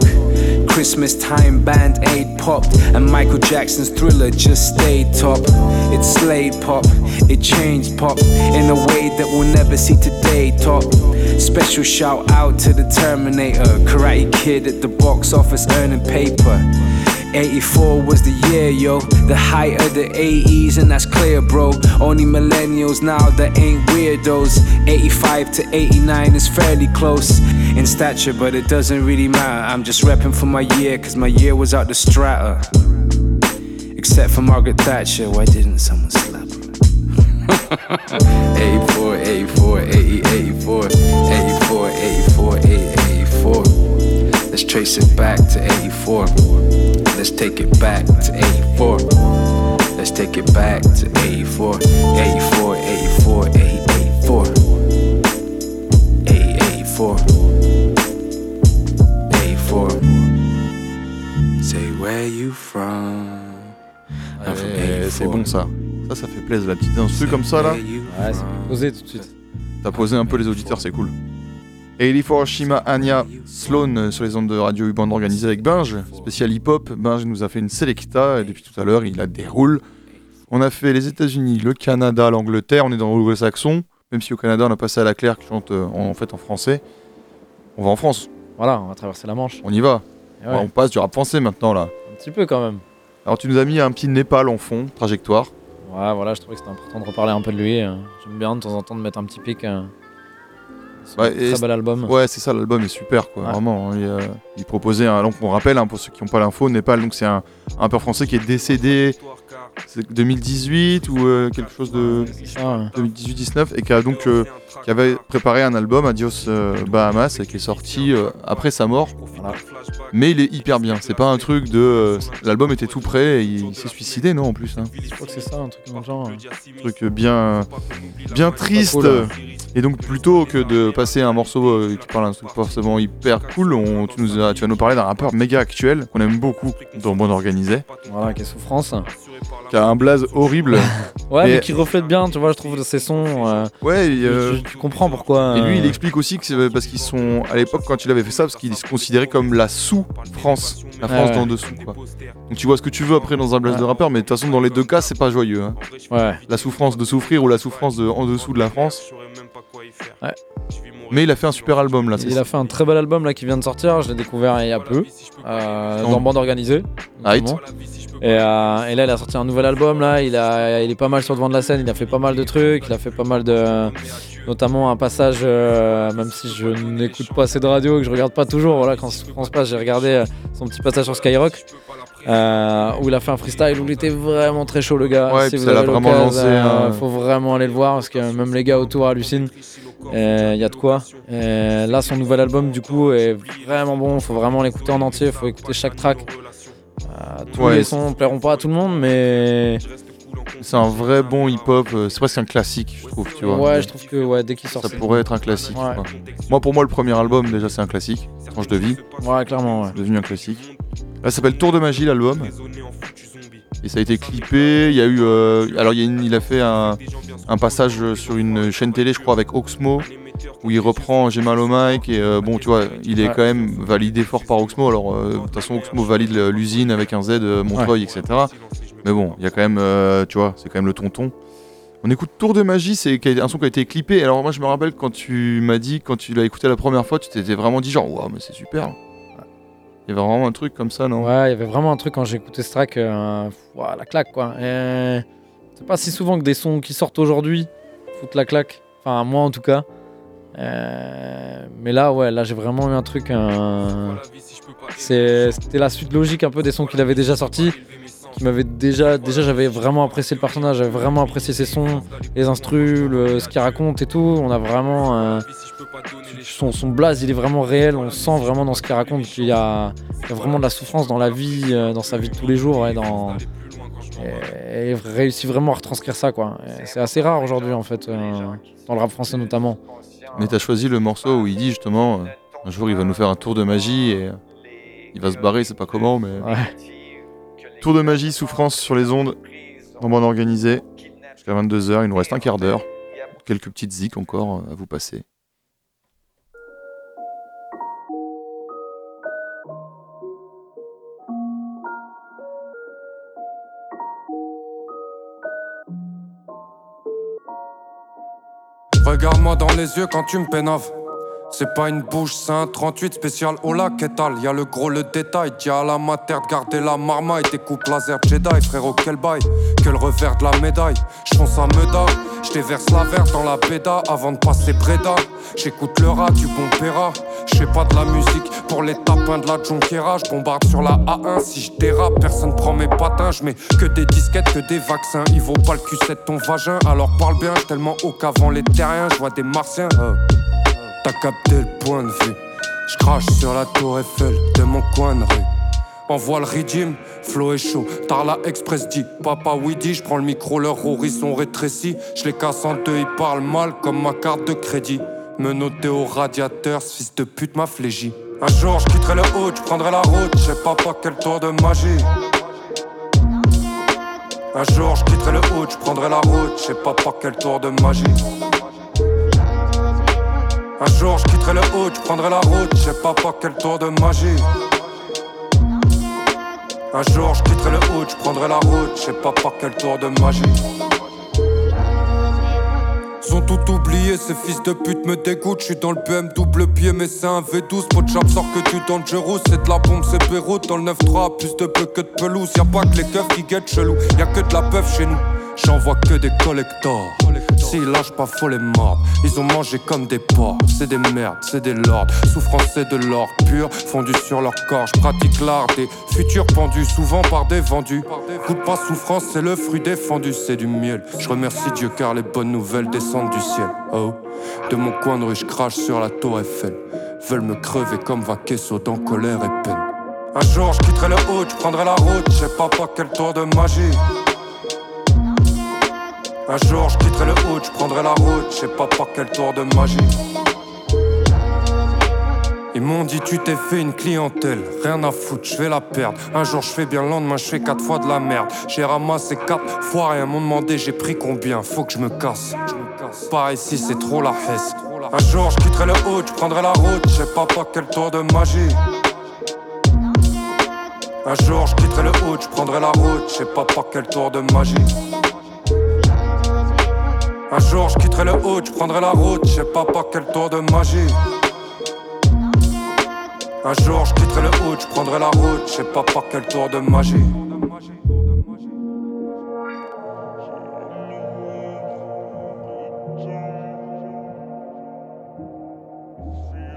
Christmas time band aid popped, and Michael Jackson's thriller just stayed top. It slayed pop, it changed pop in a way that we'll never see today. Top. Special shout out to the Terminator, Karate Kid at the box office earning paper. 84 was the year, yo. The height of the 80s, and that's clear, bro. Only millennials now that ain't weirdos. 85 to 89 is fairly close in stature, but it doesn't really matter. I'm just repping for my year, cause my year was out the strata. Except for Margaret Thatcher, why didn't someone slap her? 84, 84, 80, 84, 84, 84, 84. Let's trace it back to 84. Let's take it back to 84. Let's take it back to 84. 84, 84, 80, 84. 80, 84. 84. Say where you from? I'm from Ouais, c'est 84. bon ça. Ça, ça fait plaisir. La petite instru comme ça là. Ouais, c'est posé tout de suite. T'as posé un peu les auditeurs, c'est cool. Et Hiroshima Anya Sloan euh, sur les ondes de radio U-Band organisée avec Binge, spécial hip-hop. Binge nous a fait une selecta et depuis tout à l'heure il la déroule. On a fait les États-Unis, le Canada, l'Angleterre, on est dans l'anglo-saxon, même si au Canada on a passé à la Claire qui chante euh, en, en fait en français. On va en France, Voilà, on va traverser la Manche. on y va. Ouais, On passe du rap français maintenant là. Un petit peu quand même. Alors tu nous as mis un petit Népal en fond, trajectoire. Ouais, voilà, je trouvais que c'était important de reparler un peu de lui. euh. J'aime bien de temps en temps de mettre un petit pic. C'est Ouais, un très c'est- bel album. Ouais, c'est ça, l'album est super, quoi. Ouais. Vraiment. hein, Il, euh, il proposait, un, donc on rappelle, hein, pour ceux qui n'ont pas l'info, Népal, donc c'est un, un rappeur français qui est décédé c'est 2018 ou euh, quelque chose de Ah, 2018-19 et qui a donc euh, qui avait préparé un album Adios euh, Bahamas et qui est sorti euh, après sa mort. Mais il est hyper bien. C'est pas un truc de l'album était tout prêt et il, il s'est suicidé non en plus. hein. Je crois que c'est ça, un truc dans le genre. Un truc bien bien triste. hein. Et donc plutôt que de passer un morceau qui parle d'un truc forcément hyper cool, on- tu, nous as- tu vas nous parler d'un rappeur méga actuel qu'on aime beaucoup dans Bon Organisé, Voilà, qui est souffrance. Qui a un blaze horrible. Ouais, Et- mais qui reflète bien, tu vois, je trouve, ses sons. euh, Ouais, et, tu- euh, tu, tu comprends pourquoi. Et lui, euh, il explique aussi que c'est parce qu'ils sont, à l'époque, quand il avait fait ça, parce qu'il se considérait comme la sous-France, la France Ouais, d'en dessous, quoi. Donc tu vois ce que tu veux après dans un Ouais. de rappeur, mais de toute façon, dans les deux cas, c'est pas joyeux. hein. Ouais. La souffrance de souffrir ou la souffrance de en dessous de la France. Ouais. Mais il a fait un super album là. Il a fait un très bel album là qui vient de sortir, je l'ai découvert il y a peu, euh, dans Bande Organisée. Right. notamment. Et, euh, et là il a sorti un nouvel album là, il, a, il est pas mal sur le devant de la scène, il a fait pas mal de trucs, il a fait pas mal de... Notamment un passage, euh, même si je n'écoute pas assez de radio, que je regarde pas toujours, voilà quand on se passe j'ai regardé euh, son petit passage sur Skyrock. euh, où il a fait un freestyle où il était vraiment très chaud le gars. Ouais, si vous avez vraiment lancé, euh, hein. faut vraiment aller le voir parce que même les gars autour hallucinent. Il y a de quoi. Et là, son nouvel album, du coup, est vraiment bon. Faut vraiment l'écouter en entier. Faut écouter chaque track. Euh, tous Ouais, les sons plairont pas à tout le monde, mais C'est un vrai bon hip-hop. euh, C'est presque un classique, je trouve. Tu vois. ouais, je trouve que ouais, dès qu'il sort, Ça pourrait être un classique. Ouais. Moi, pour moi, le premier album, déjà, c'est un classique. Tranche de vie. Ouais, clairement. Ouais. C'est devenu un classique. Là, ça s'appelle Tour de magie l'album. Et ça a été clippé. Il y a eu. euh, alors, il, y a une- il a fait un, un passage sur une chaîne télé, je crois, avec Oxmo, où il reprend J'ai mal au mic. Et euh, bon, tu vois, il est Ouais. quand même validé fort par Oxmo. Alors, euh, de toute façon, Oxmo valide l'usine avec un Z, Montreuil, etc. Mais bon, il y a quand même. tu vois, c'est quand même le tonton. On écoute Tour de magie, c'est un son qui a été clippé. Alors, moi, je me rappelle quand tu m'as dit, quand tu l'as écouté la première fois, tu t'étais vraiment dit, genre, waouh, mais c'est super. Il y avait vraiment un truc comme ça, non? Ouais, il y avait vraiment un truc quand j'ai écouté ce track, euh, ouah, la claque quoi. Et C'est pas si souvent que des sons qui sortent aujourd'hui foutent la claque. Enfin, moi en tout cas. Euh, mais là, ouais, là j'ai vraiment eu un truc. un- C'était la suite logique un peu des sons qu'il avait déjà sortis. Qui m'avait déjà, déjà j'avais vraiment apprécié le personnage, j'avais vraiment apprécié ses sons, les instrus, le- ce qu'il raconte et tout. On a vraiment euh, son, son blaze, il est vraiment réel. On sent vraiment dans ce qu'il raconte qu'il y a, il y a vraiment de la souffrance dans la vie, euh, dans sa vie de tous les jours et dans et, et réussit vraiment à retranscrire ça quoi. C'est assez rare aujourd'hui en fait euh, dans le rap français notamment. Mais t'as choisi le morceau où il dit justement euh, un jour il va nous faire un tour de magie et il va se barrer, c'est pas comment, mais. Tour de magie, souffrance sur les ondes, en bande organisée, jusqu'à 22h, il nous reste un quart d'heure. Quelques petites zik encore euh, à vous passer. Regarde-moi dans les yeux quand tu me pénaves. C'est pas une bouche, c'est un 38 spécial lac étal. Y'a le gros, le détail. Dis à la mater de garder la marmaille. Des coupes laser Jedi, frérot, quel bail. Que le revers de la médaille. J'fonce à Meda. J'te verse la verte dans la béda avant de passer Breda. J'écoute le rat du bon Pera. J'fais pas de la musique pour les tapins de la Jonquera. J'bombarde sur la A1 si j'dérape. Personne prend mes patins. J'mets que des disquettes, que des vaccins. Il vaut pas le cul de ton vagin. Alors parle bien, tellement haut qu'avant les terriens. J'vois des martiens. euh. T'as capté le point de vue. Je crache sur la tour Eiffel de mon coin de rue. Envoie le régime, flow est chaud. Tarla Express dit, papa dit, je prends le micro, leur horizon rétréci. Je les casse en deux, ils parlent mal comme ma carte de crédit. Me noter au radiateur, ce fils de pute m'a flégi. Un jour je quitterai le haut, je prendrai la route, je sais pas par quel tour de magie. Un jour je quitterai le haut, je prendrai la route, je sais pas par quel tour de magie. Un jour je quitterai le haut, je prendrai la route, je sais pas par quel tour de magie. Un jour je quitterai le haut, je prendrai la route, je sais pas par quel tour de magie. Ils ont tout oublié, ces fils de pute me dégoûtent. Je suis dans le BM double pied, mais c'est un V12. Pot de chape sort que du dangerous. C'est de la bombe, c'est Beyrouth. Dans le 9-3, plus de peu que de pelouse. Y'a pas que les keufs qui guettent chelou. Y'a que de la peuf chez nous. J'en vois que des collectors. S'ils lâchent pas, faut les mordre. Ils ont mangé comme des porcs. C'est des merdes, c'est des lords. Souffrance, c'est de l'or pur. Fondu sur leur corps. Je pratique l'art des futurs pendus. Souvent par des vendus. Goûte pas souffrance, c'est le fruit défendu. C'est du miel. Je remercie Dieu car les bonnes nouvelles descendent du ciel. Oh, de mon coin de rue, je crache sur la tour Eiffel. Veulent me crever comme Vaquesso dans colère et peine. Un jour, je quitterai le haut, je prendrai la route. Je sais pas par quel tour de magie. Un jour je quitterai le haut, je prendrai la route, je sais pas quel tour de magie. Ils m'ont dit tu t'es fait une clientèle, rien à foutre, je vais la perdre. Un jour je fais bien, le lendemain je fais quatre fois de la merde. J'ai ramassé quatre fois rien, m'ont demandé j'ai pris combien, faut que je me casse. Par ici c'est trop la hesse. Un jour je quitterai le haut, je prendrai la route, je sais pas quel tour de magie. Un jour je quitterai le haut, je prendrai la route, je sais pas quel tour de magie. Un jour je quitterai le haut, je prendrai la route, je sais pas par quel tour de magie. Un jour je quitterai le haut, je prendrai la route, je sais pas par quel tour de magie.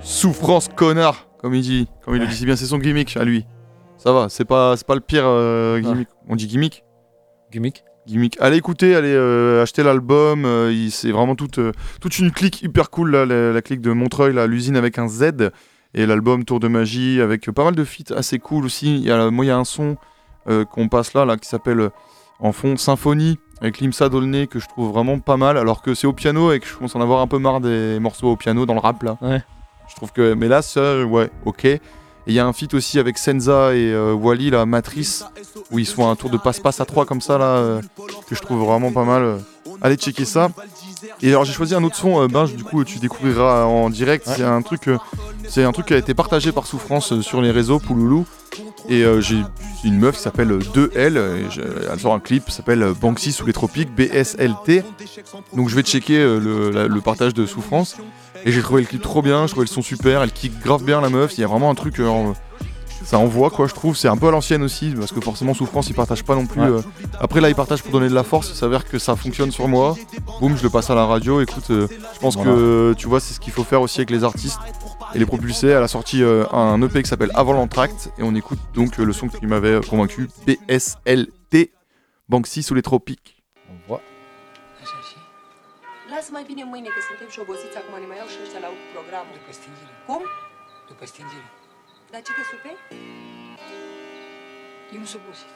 Souffrance connard, comme il dit, comme il le dit si bien, c'est son gimmick à lui. Ça va, c'est pas, c'est pas le pire euh, gimmick. On dit gimmick Gimmick Gimmick. Allez écouter, allez euh, acheter l'album. euh, c'est vraiment toute, euh, toute une clique hyper cool, là, la, la clique de Montreuil, là, l'usine avec un Z. Et l'album Tour de Magie avec pas mal de feats assez cool aussi. Il y a, moi, il y a un son qu'on passe là, là qui s'appelle en fond Symphonie avec Limsa Dolné que je trouve vraiment pas mal. Alors que c'est au piano et que je commence à en avoir un peu marre des morceaux au piano dans le rap là. Je trouve que. Mais là, ça, ouais, ok. Il y a un feat aussi avec Senza et euh, Wally, la Matrice, où ils sont à un tour de passe-passe à 3 comme ça, là, euh, que je trouve vraiment pas mal. Allez checker ça. Et alors j'ai choisi un autre son, euh, ben, du coup tu découvriras en direct. C'est un truc, euh, c'est un truc qui a été partagé par Souffrance euh, sur les réseaux, Pouloulou. Et euh, j'ai une meuf qui s'appelle euh, 2L, et je- elle sort un clip qui s'appelle Banksy sous les tropiques, BSLT. Donc je vais checker le, la- le partage de Souffrance. Et j'ai trouvé le clip trop bien, je trouvais le son super, elle kick grave bien la meuf, il y a vraiment un truc, en- ça envoie quoi je trouve, c'est un peu à l'ancienne aussi, parce que forcément Souffrance ils partagent pas non plus. Ouais. euh, Après là ils partagent pour donner de la force, il s'avère que ça fonctionne sur moi, boum je le passe à la radio, écoute, euh, je pense Voilà. que tu vois c'est ce qu'il faut faire aussi avec les artistes et les propulser. Elle a sorti euh, un EP qui s'appelle Avant l'entracte et on écoute donc euh, le son qui m'avait convaincu, BSLT, Banksy sous les tropiques. On voit. Lasă mai bine mâine că suntem și obosiți acum ne mai iau și ăștia la programul. După stingere. Cum? După stingere. Supe? Eu nu sunt obosit.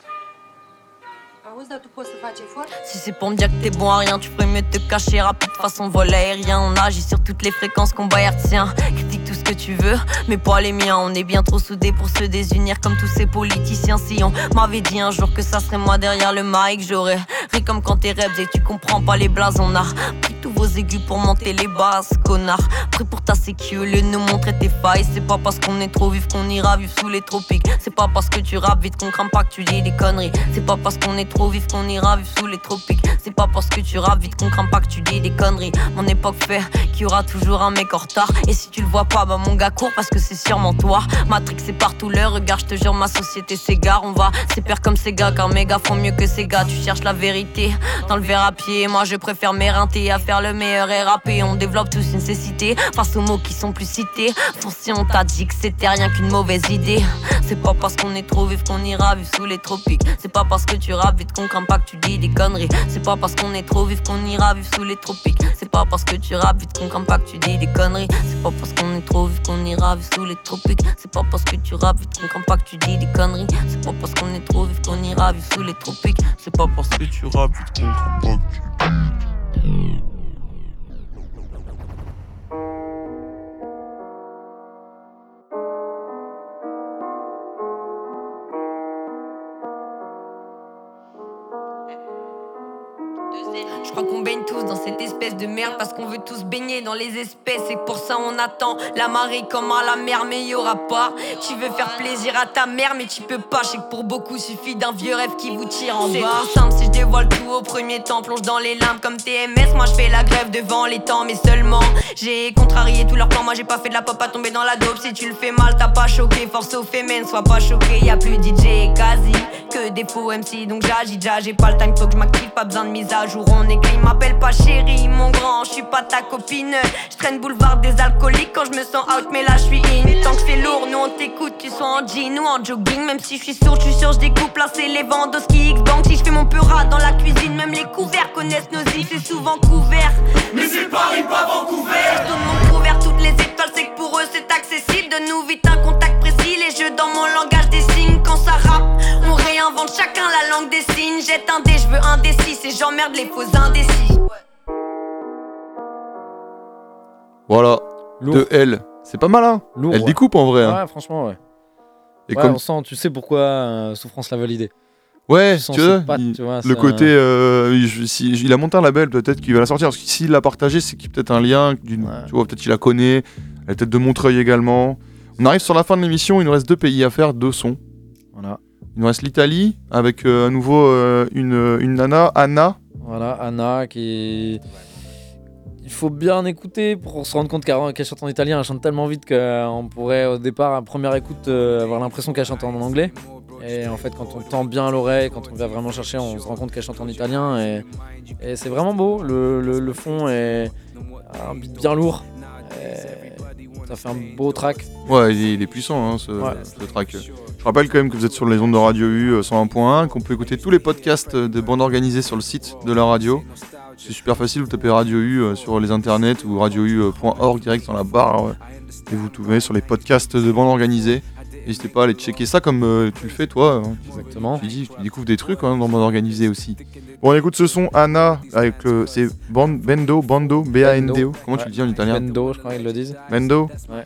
Si c'est pour me dire que t'es bon à rien, tu ferais mieux de te cacher rapide façon vol aérien. On agit sur toutes les fréquences combat hertzien. Critique tout que tu veux, mais pas les miens. On est bien trop soudés pour se désunir comme tous ces politiciens. Si on m'avait dit un jour que ça serait moi derrière le mic, j'aurais ri comme quand t'es rêves et tu comprends pas les blases. On a pris tous vos aigus pour monter les basses, connard. Prêt pour ta sécu, de nous montrer tes failles. C'est pas parce qu'on est trop vif qu'on ira vivre sous les tropiques. C'est pas parce que tu rappes vite qu'on craint pas que tu dis des conneries. C'est pas parce qu'on est trop vif qu'on ira vivre sous les tropiques. C'est pas parce que tu rappes vite qu'on craint pas que tu dis des conneries. Mon époque fait qu'il y aura toujours un mec en retard. Et si tu le vois pas, mon gars court parce que c'est sûrement toi. Matrix c'est partout le regard, je te jure, ma société s'égare. On va s'épère comme ces gars, car mes gars font mieux que ces gars. Tu cherches la vérité dans le à pied. Moi je préfère m'éreinter à faire le meilleur et rapper. On développe tous une cécité face aux mots qui sont plus cités. Si on t'a dit que c'était rien qu'une mauvaise idée. C'est pas parce qu'on est trop vif qu'on ira vivre sous les tropiques. C'est pas parce que tu rappes vite qu'on craint pas que tu dis des conneries. C'est pas parce qu'on est trop vif qu'on ira vivre sous les tropiques. C'est pas parce que tu rappes vite qu'on craint pas que tu dis des conneries. C'est pas parce qu'on est trop vif qu'on ira vivre sous les tropiques. C'est pas parce que tu rappes qu'on craint pas que tu dis des conneries. C'est pas parce qu'on est trop vif qu'on ira vivre sous les tropiques. C'est pas parce que tu rappes qu'on craint pas que tu Je crois qu'on baigne tous dans cette espèce de merde parce qu'on veut tous baigner dans les espèces et pour ça on attend la marée comme à la mer mais y aura pas. Tu veux faire plaisir à ta mère mais tu peux pas. Je sais que pour beaucoup suffit d'un vieux rêve qui vous tire en bas. C'est trop simple si je dévoile tout au premier temps, plonge dans les limbes comme TMS. Moi je fais la grève devant les temps mais seulement j'ai contrarié tous leurs plans. Moi j'ai pas fait de la pop à tomber dans la dope. Si tu le fais mal t'as pas choqué. Force aux féminin, sois pas choqué. Y a plus DJ et quasi que des faux MC donc j'agis déjà. J'ai pas le time faut que je m'active, pas besoin de mise à jour. On écrit, m'appelle pas chérie, mon grand, je suis pas ta copine. Je traîne boulevard des alcooliques quand je me sens out, mais là je suis in. Tant que c'est lourd, nous on t'écoute, tu sois en jean ou en jogging. Même si je suis sûr, je suis sûr, je découpe là c'est les vendos qui X-Bank. Si je fais mon peurat dans la cuisine, même les couverts connaissent nos ifs, c'est souvent couvert. Mais c'est Paris, pas Vancouver. Je donne mon couvert, toutes les étoiles, c'est que pour eux c'est accessible. Donne-nous vite un contact précis, les jeux dans mon langage des signes. Quand ça rappe, on réinvente chacun la langue des signes. Jette un dé, je veux un dé et j'emmerde les faux indécis. Voilà. Lourd. De elle. C'est pas mal, hein Lourd, Elle ouais. découpe en vrai. hein. Ouais, franchement, ouais. Et Ouais, comme- on sent, tu sais pourquoi euh, Souffrance l'a validé. Ouais, Tu tu vois, pattes, il- tu vois, le côté, euh, il, si- il a monté un label, peut-être qu'il va la sortir. Parce que s'il l'a partagé, c'est qu'il y a peut-être un lien, d'une- tu vois, peut-être qu'il la connaît. Elle est peut-être de Montreuil également. On arrive sur la fin de l'émission, il nous reste deux pays à faire, deux sons. Voilà. Il nous reste l'Italie, avec euh, à nouveau euh, une, une nana, Anna. Voilà, Anna qui. Il faut bien écouter pour se rendre compte qu'elle chante en italien. Elle chante tellement vite qu'on pourrait au départ, à première écoute, euh, avoir l'impression qu'elle chante en anglais. Et en fait, quand on tend bien l'oreille, quand on va vraiment chercher, on se rend compte qu'elle chante en italien. Et, et c'est vraiment beau. Le, le- le fond est un beat bien lourd. Ça fait un beau track. Ouais, il est, puissant hein, ce, Ouais. ce track. Je rappelle quand même que vous êtes sur les ondes de Radio U euh, 101.1, qu'on peut écouter tous les podcasts euh, de bandes organisées sur le site de la radio. C'est super facile, vous tapez Radio U euh, sur les internets ou radiou.org direct dans la barre euh, et vous trouvez sur les podcasts de bandes organisées. N'hésitez pas à aller checker ça comme euh, tu le fais toi. hein. Exactement. Tu, dis, tu découvres des trucs hein, dans bande organisée aussi. Bon, on écoute ce son Anna avec le. C'est Bendo, Bando, B-A-N-D-O. Comment tu le dis en italien Bendo, je crois qu'ils le disent. Bendo Ouais.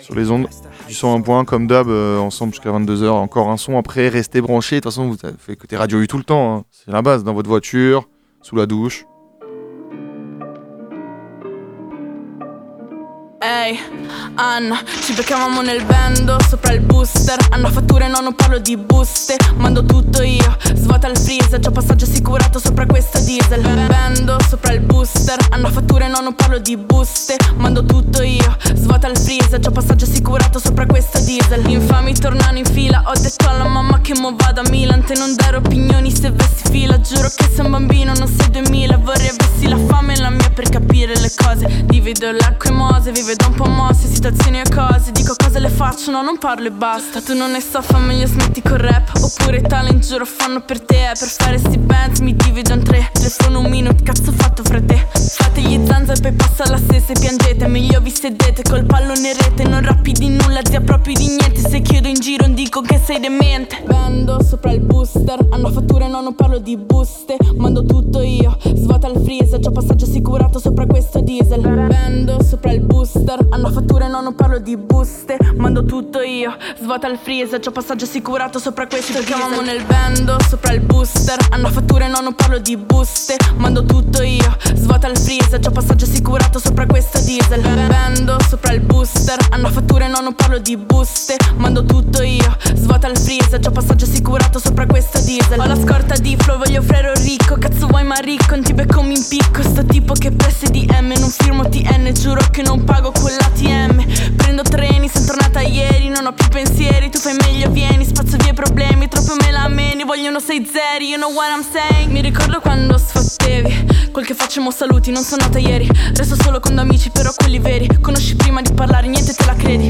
Sur les ondes du 101 point, comme d'hab, euh, ensemble jusqu'à 22h. Encore un son après, restez branchés. De toute façon, vous faites écouter Radio U tout le temps. hein. C'est la base, dans votre voiture, sous la douche. Ehi, Anna, ci beccavamo nel bando sopra il booster. Hanno fatture, no, non parlo di buste. Mando tutto io, svuota il freezer. Già passaggio assicurato sopra questo diesel. Bando sopra il booster. Hanno fatture, no, non parlo di buste. Mando tutto io, svuota il freezer. Già passaggio assicurato sopra questo diesel. Infami tornano in fila. Ho detto alla mamma che mo vado a Milan. Te non dare opinioni se vesti fila. Giuro che sei un bambino, non sei 2000 Vorrei avessi la fame e la mia per capire le cose. Divido l'acqua e mose, vive da un po' mosse Situazioni e cose, dico cose le faccio? No, non parlo e basta. Tu non ne so, fa meglio smetti col rap. Oppure talent, giuro, fanno per te. Per fare sti bands mi divido in tre. Telefono un minuto, cazzo fatto fra poi passa la stessa e piangete Meglio vi sedete col pallone in rete Non rappi di nulla, zia proprio di niente. Se chiedo in giro non dico che sei demente. Vendo sopra il booster Hanno fatture, no, non parlo di buste. Mando tutto io, svuota il freezer Già passaggio assicurato sopra questo diesel. Vendo sopra il booster Hanno fatture, no, non parlo di buste. Mando tutto io, svuota il freezer Già passaggio assicurato sopra questo diesel. Chiamamo nel vendo sopra il booster Hanno fatture, no, non parlo di buste. Mando tutto io, svuota il freezer Già passaggio assicurato sopra questo diesel. Vendo sopra il booster Hanno fatture, no, non parlo di buste. Mando tutto io, svuota il freezer Già passaggio assicurato sopra questo diesel. Ho la scorta di flow, voglio frero ricco. Cazzo vuoi ma ricco, non ti becco mi impicco. Sto tipo che presse di M Non firmo TN, giuro che non pago con l'ATM Prendo treni, sono tornata ieri Non ho più pensieri, tu fai meglio vieni Spazzo via i problemi, troppo me la meni Vogliono sei zeri, you know what I'm saying. Mi ricordo quando sfottevi Quel che facciamo saluti, non sono nata ieri Resto solo con amici, però quelli veri. Conosci prima di parlare, niente te la credi.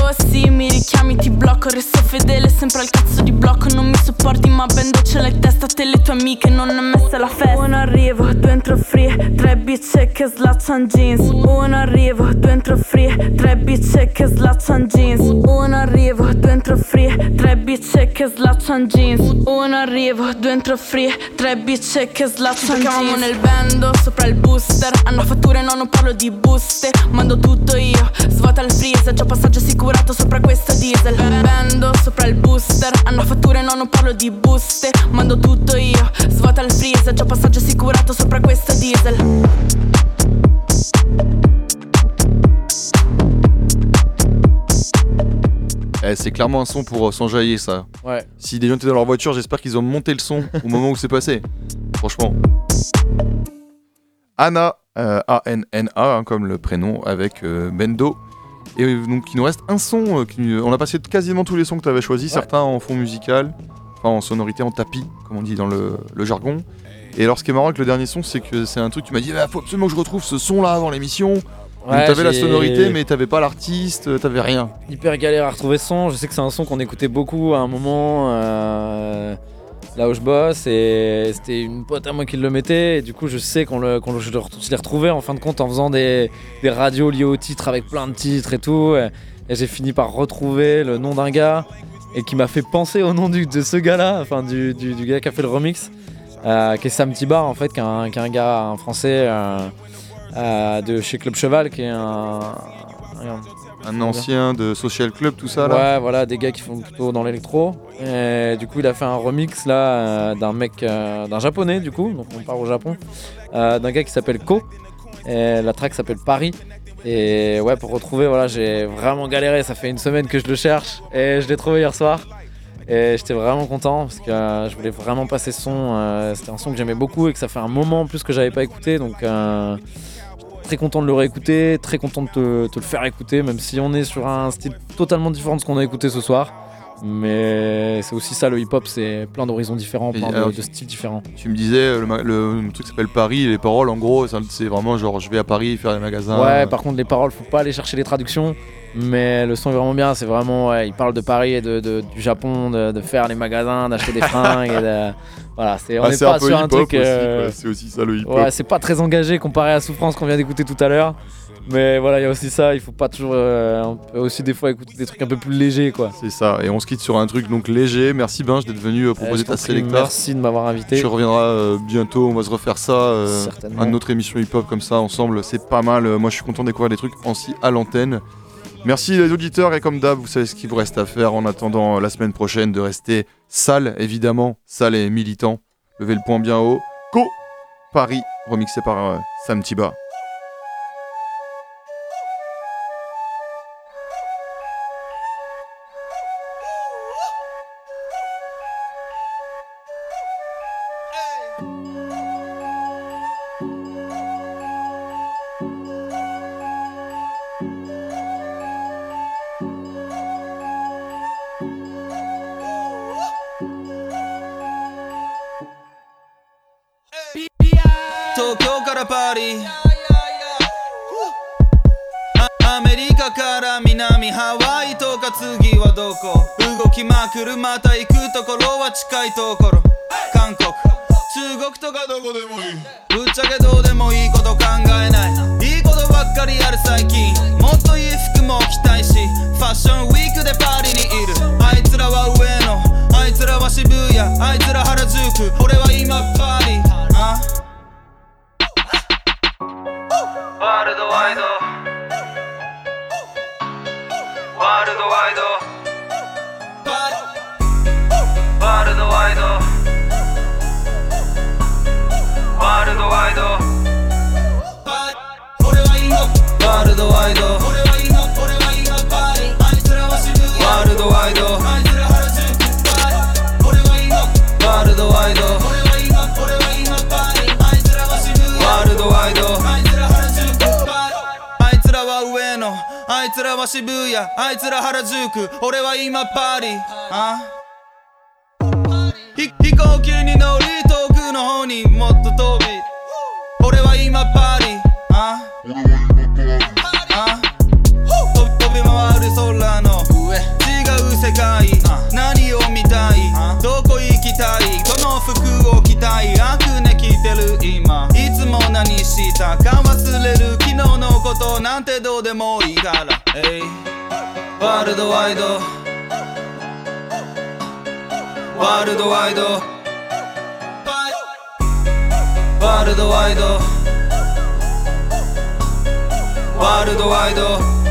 Oh sì, mi richiami, ti blocco. Resto fedele, sempre al cazzo di blocco. Non mi sopporti, ma bendo ce l'hai in testa Te le tue amiche, non è messa la festa. Uno arrivo, due entro free. Tre bitch che slaccian jeans. Uno arrivo, due entro free. Tre bitch che slaccian jeans. Uno arrivo, due entro free. Tre bitch che slaccian jeans. Uno arrivo, due entro free. Tre bitch che slaccian jeans. Ci nel bando, sopra il booster. Hanno fatture, no non parlo di buste Mando tutto io, svuota il freezer C'ho passaggio assicurato sopra questo diesel Vendo sopra il booster Hanno fatture, no non parlo di buste Mando tutto io, svuota il freezer C'ho passaggio assicurato sopra questo diesel Eh, c'est clairement un son pour euh, s'enjailler ça. Ouais. Si des gens étaient dans leur voiture, j'espère qu'ils ont monté le son au moment où c'est passé. Franchement. Anna, A-N-N-A, hein, comme le prénom, avec euh, Bendo. Et euh, donc, il nous reste un son. euh, qui- on a passé quasiment tous les sons que tu avais choisis, certains en fond musical, enfin en sonorité, en tapis, comme on dit dans le, le jargon. Et alors, ce qui est marrant avec le dernier son, c'est que c'est un truc, tu m'as dit, il faut absolument que je retrouve ce son-là avant l'émission. Ouais, t'avais la sonorité, mais t'avais pas l'artiste, euh, t'avais rien. hyper galère à retrouver ce son. Je sais que c'est un son qu'on écoutait beaucoup à un moment euh, là où je bosse et c'était une pote à moi qui le mettait. Et du coup, je sais qu'on le, qu'on je l'ai retrouvé en fin de compte en faisant des, radios liées au titre avec plein de titres et tout. Et, j'ai fini par retrouver le nom d'un gars et qui m'a fait penser au nom de ce gars-là, enfin du, gars qui a fait le remix, euh, qui est Sam Tibar en fait, qui est un, qui est un gars, français. euh, euh, de chez Club Cheval qui est un- Un ancien de Social Club, tout ça Ouais, là. voilà, des gars qui font plutôt dans l'électro. Et du coup, il a fait un remix là euh, d'un mec, euh, d'un japonais du coup, donc on part au Japon, euh, d'un gars qui s'appelle Ko. Et la track s'appelle Paris. Et ouais, pour retrouver, voilà, j'ai vraiment galéré. Ça fait une semaine que je le cherche et je l'ai trouvé hier soir. Et j'étais vraiment content parce que euh, je voulais vraiment passer ce son. euh, C'était un son que j'aimais beaucoup et que ça fait un moment en plus que j'avais pas écouté. Donc euh, très content de le réécouter, très content de te, te le faire écouter, même si on est sur un style totalement différent de ce qu'on a écouté ce soir. Mais c'est aussi ça le hip-hop, c'est plein d'horizons différents, plein de, alors, de styles différents. Tu me disais, euh, le, ma- le truc s'appelle Paris, les paroles en gros, c'est vraiment genre je vais à Paris faire les magasins. Ouais, par contre les paroles, faut pas aller chercher les traductions, mais le son est vraiment bien. C'est vraiment, ouais, il parle de Paris et de, de- du Japon, de, de faire les magasins, d'acheter des fringues. et de- voilà, c'est on Ah, c'est pas un peu sur un truc. euh. C'est aussi ça le hip-hop. Ouais, c'est pas très engagé comparé à Souffrance qu'on vient d'écouter tout à l'heure. Mais voilà, il y a aussi ça. Il faut pas toujours, euh, on peut aussi des fois écouter des trucs un peu plus légers, quoi. C'est ça, et on se quitte sur un truc donc léger. Merci Binge d'être venu euh, proposer je t'en ta sélecta. merci de m'avoir invité. Tu reviendras euh, bientôt, on va se refaire ça. euh, Certainement. un autre émission hip-hop comme ça ensemble, c'est pas mal. Euh, moi je suis content de découvrir des trucs ainsi à l'antenne. Merci les auditeurs, et comme d'hab, vous savez ce qu'il vous reste à faire en attendant euh, la semaine prochaine de rester sale, évidemment, sale et militant. Levez le point bien haut. Go Paris, remixé par euh, Sam Tiba. あいつらは渋谷あいつら原宿俺は今パリ。あ？ひ飛行機に乗り遠くの方にもっと飛び。俺は今パリ。あ？あ？飛び回る空の上。違う世界。何を見たい？どこ行きたい？この服を着たい？アクネ着てる今。いつも何したか忘れる昨日のことなんてどうでもいいから。えいワールドワイドワールドワイドワールドワイドワールドワイド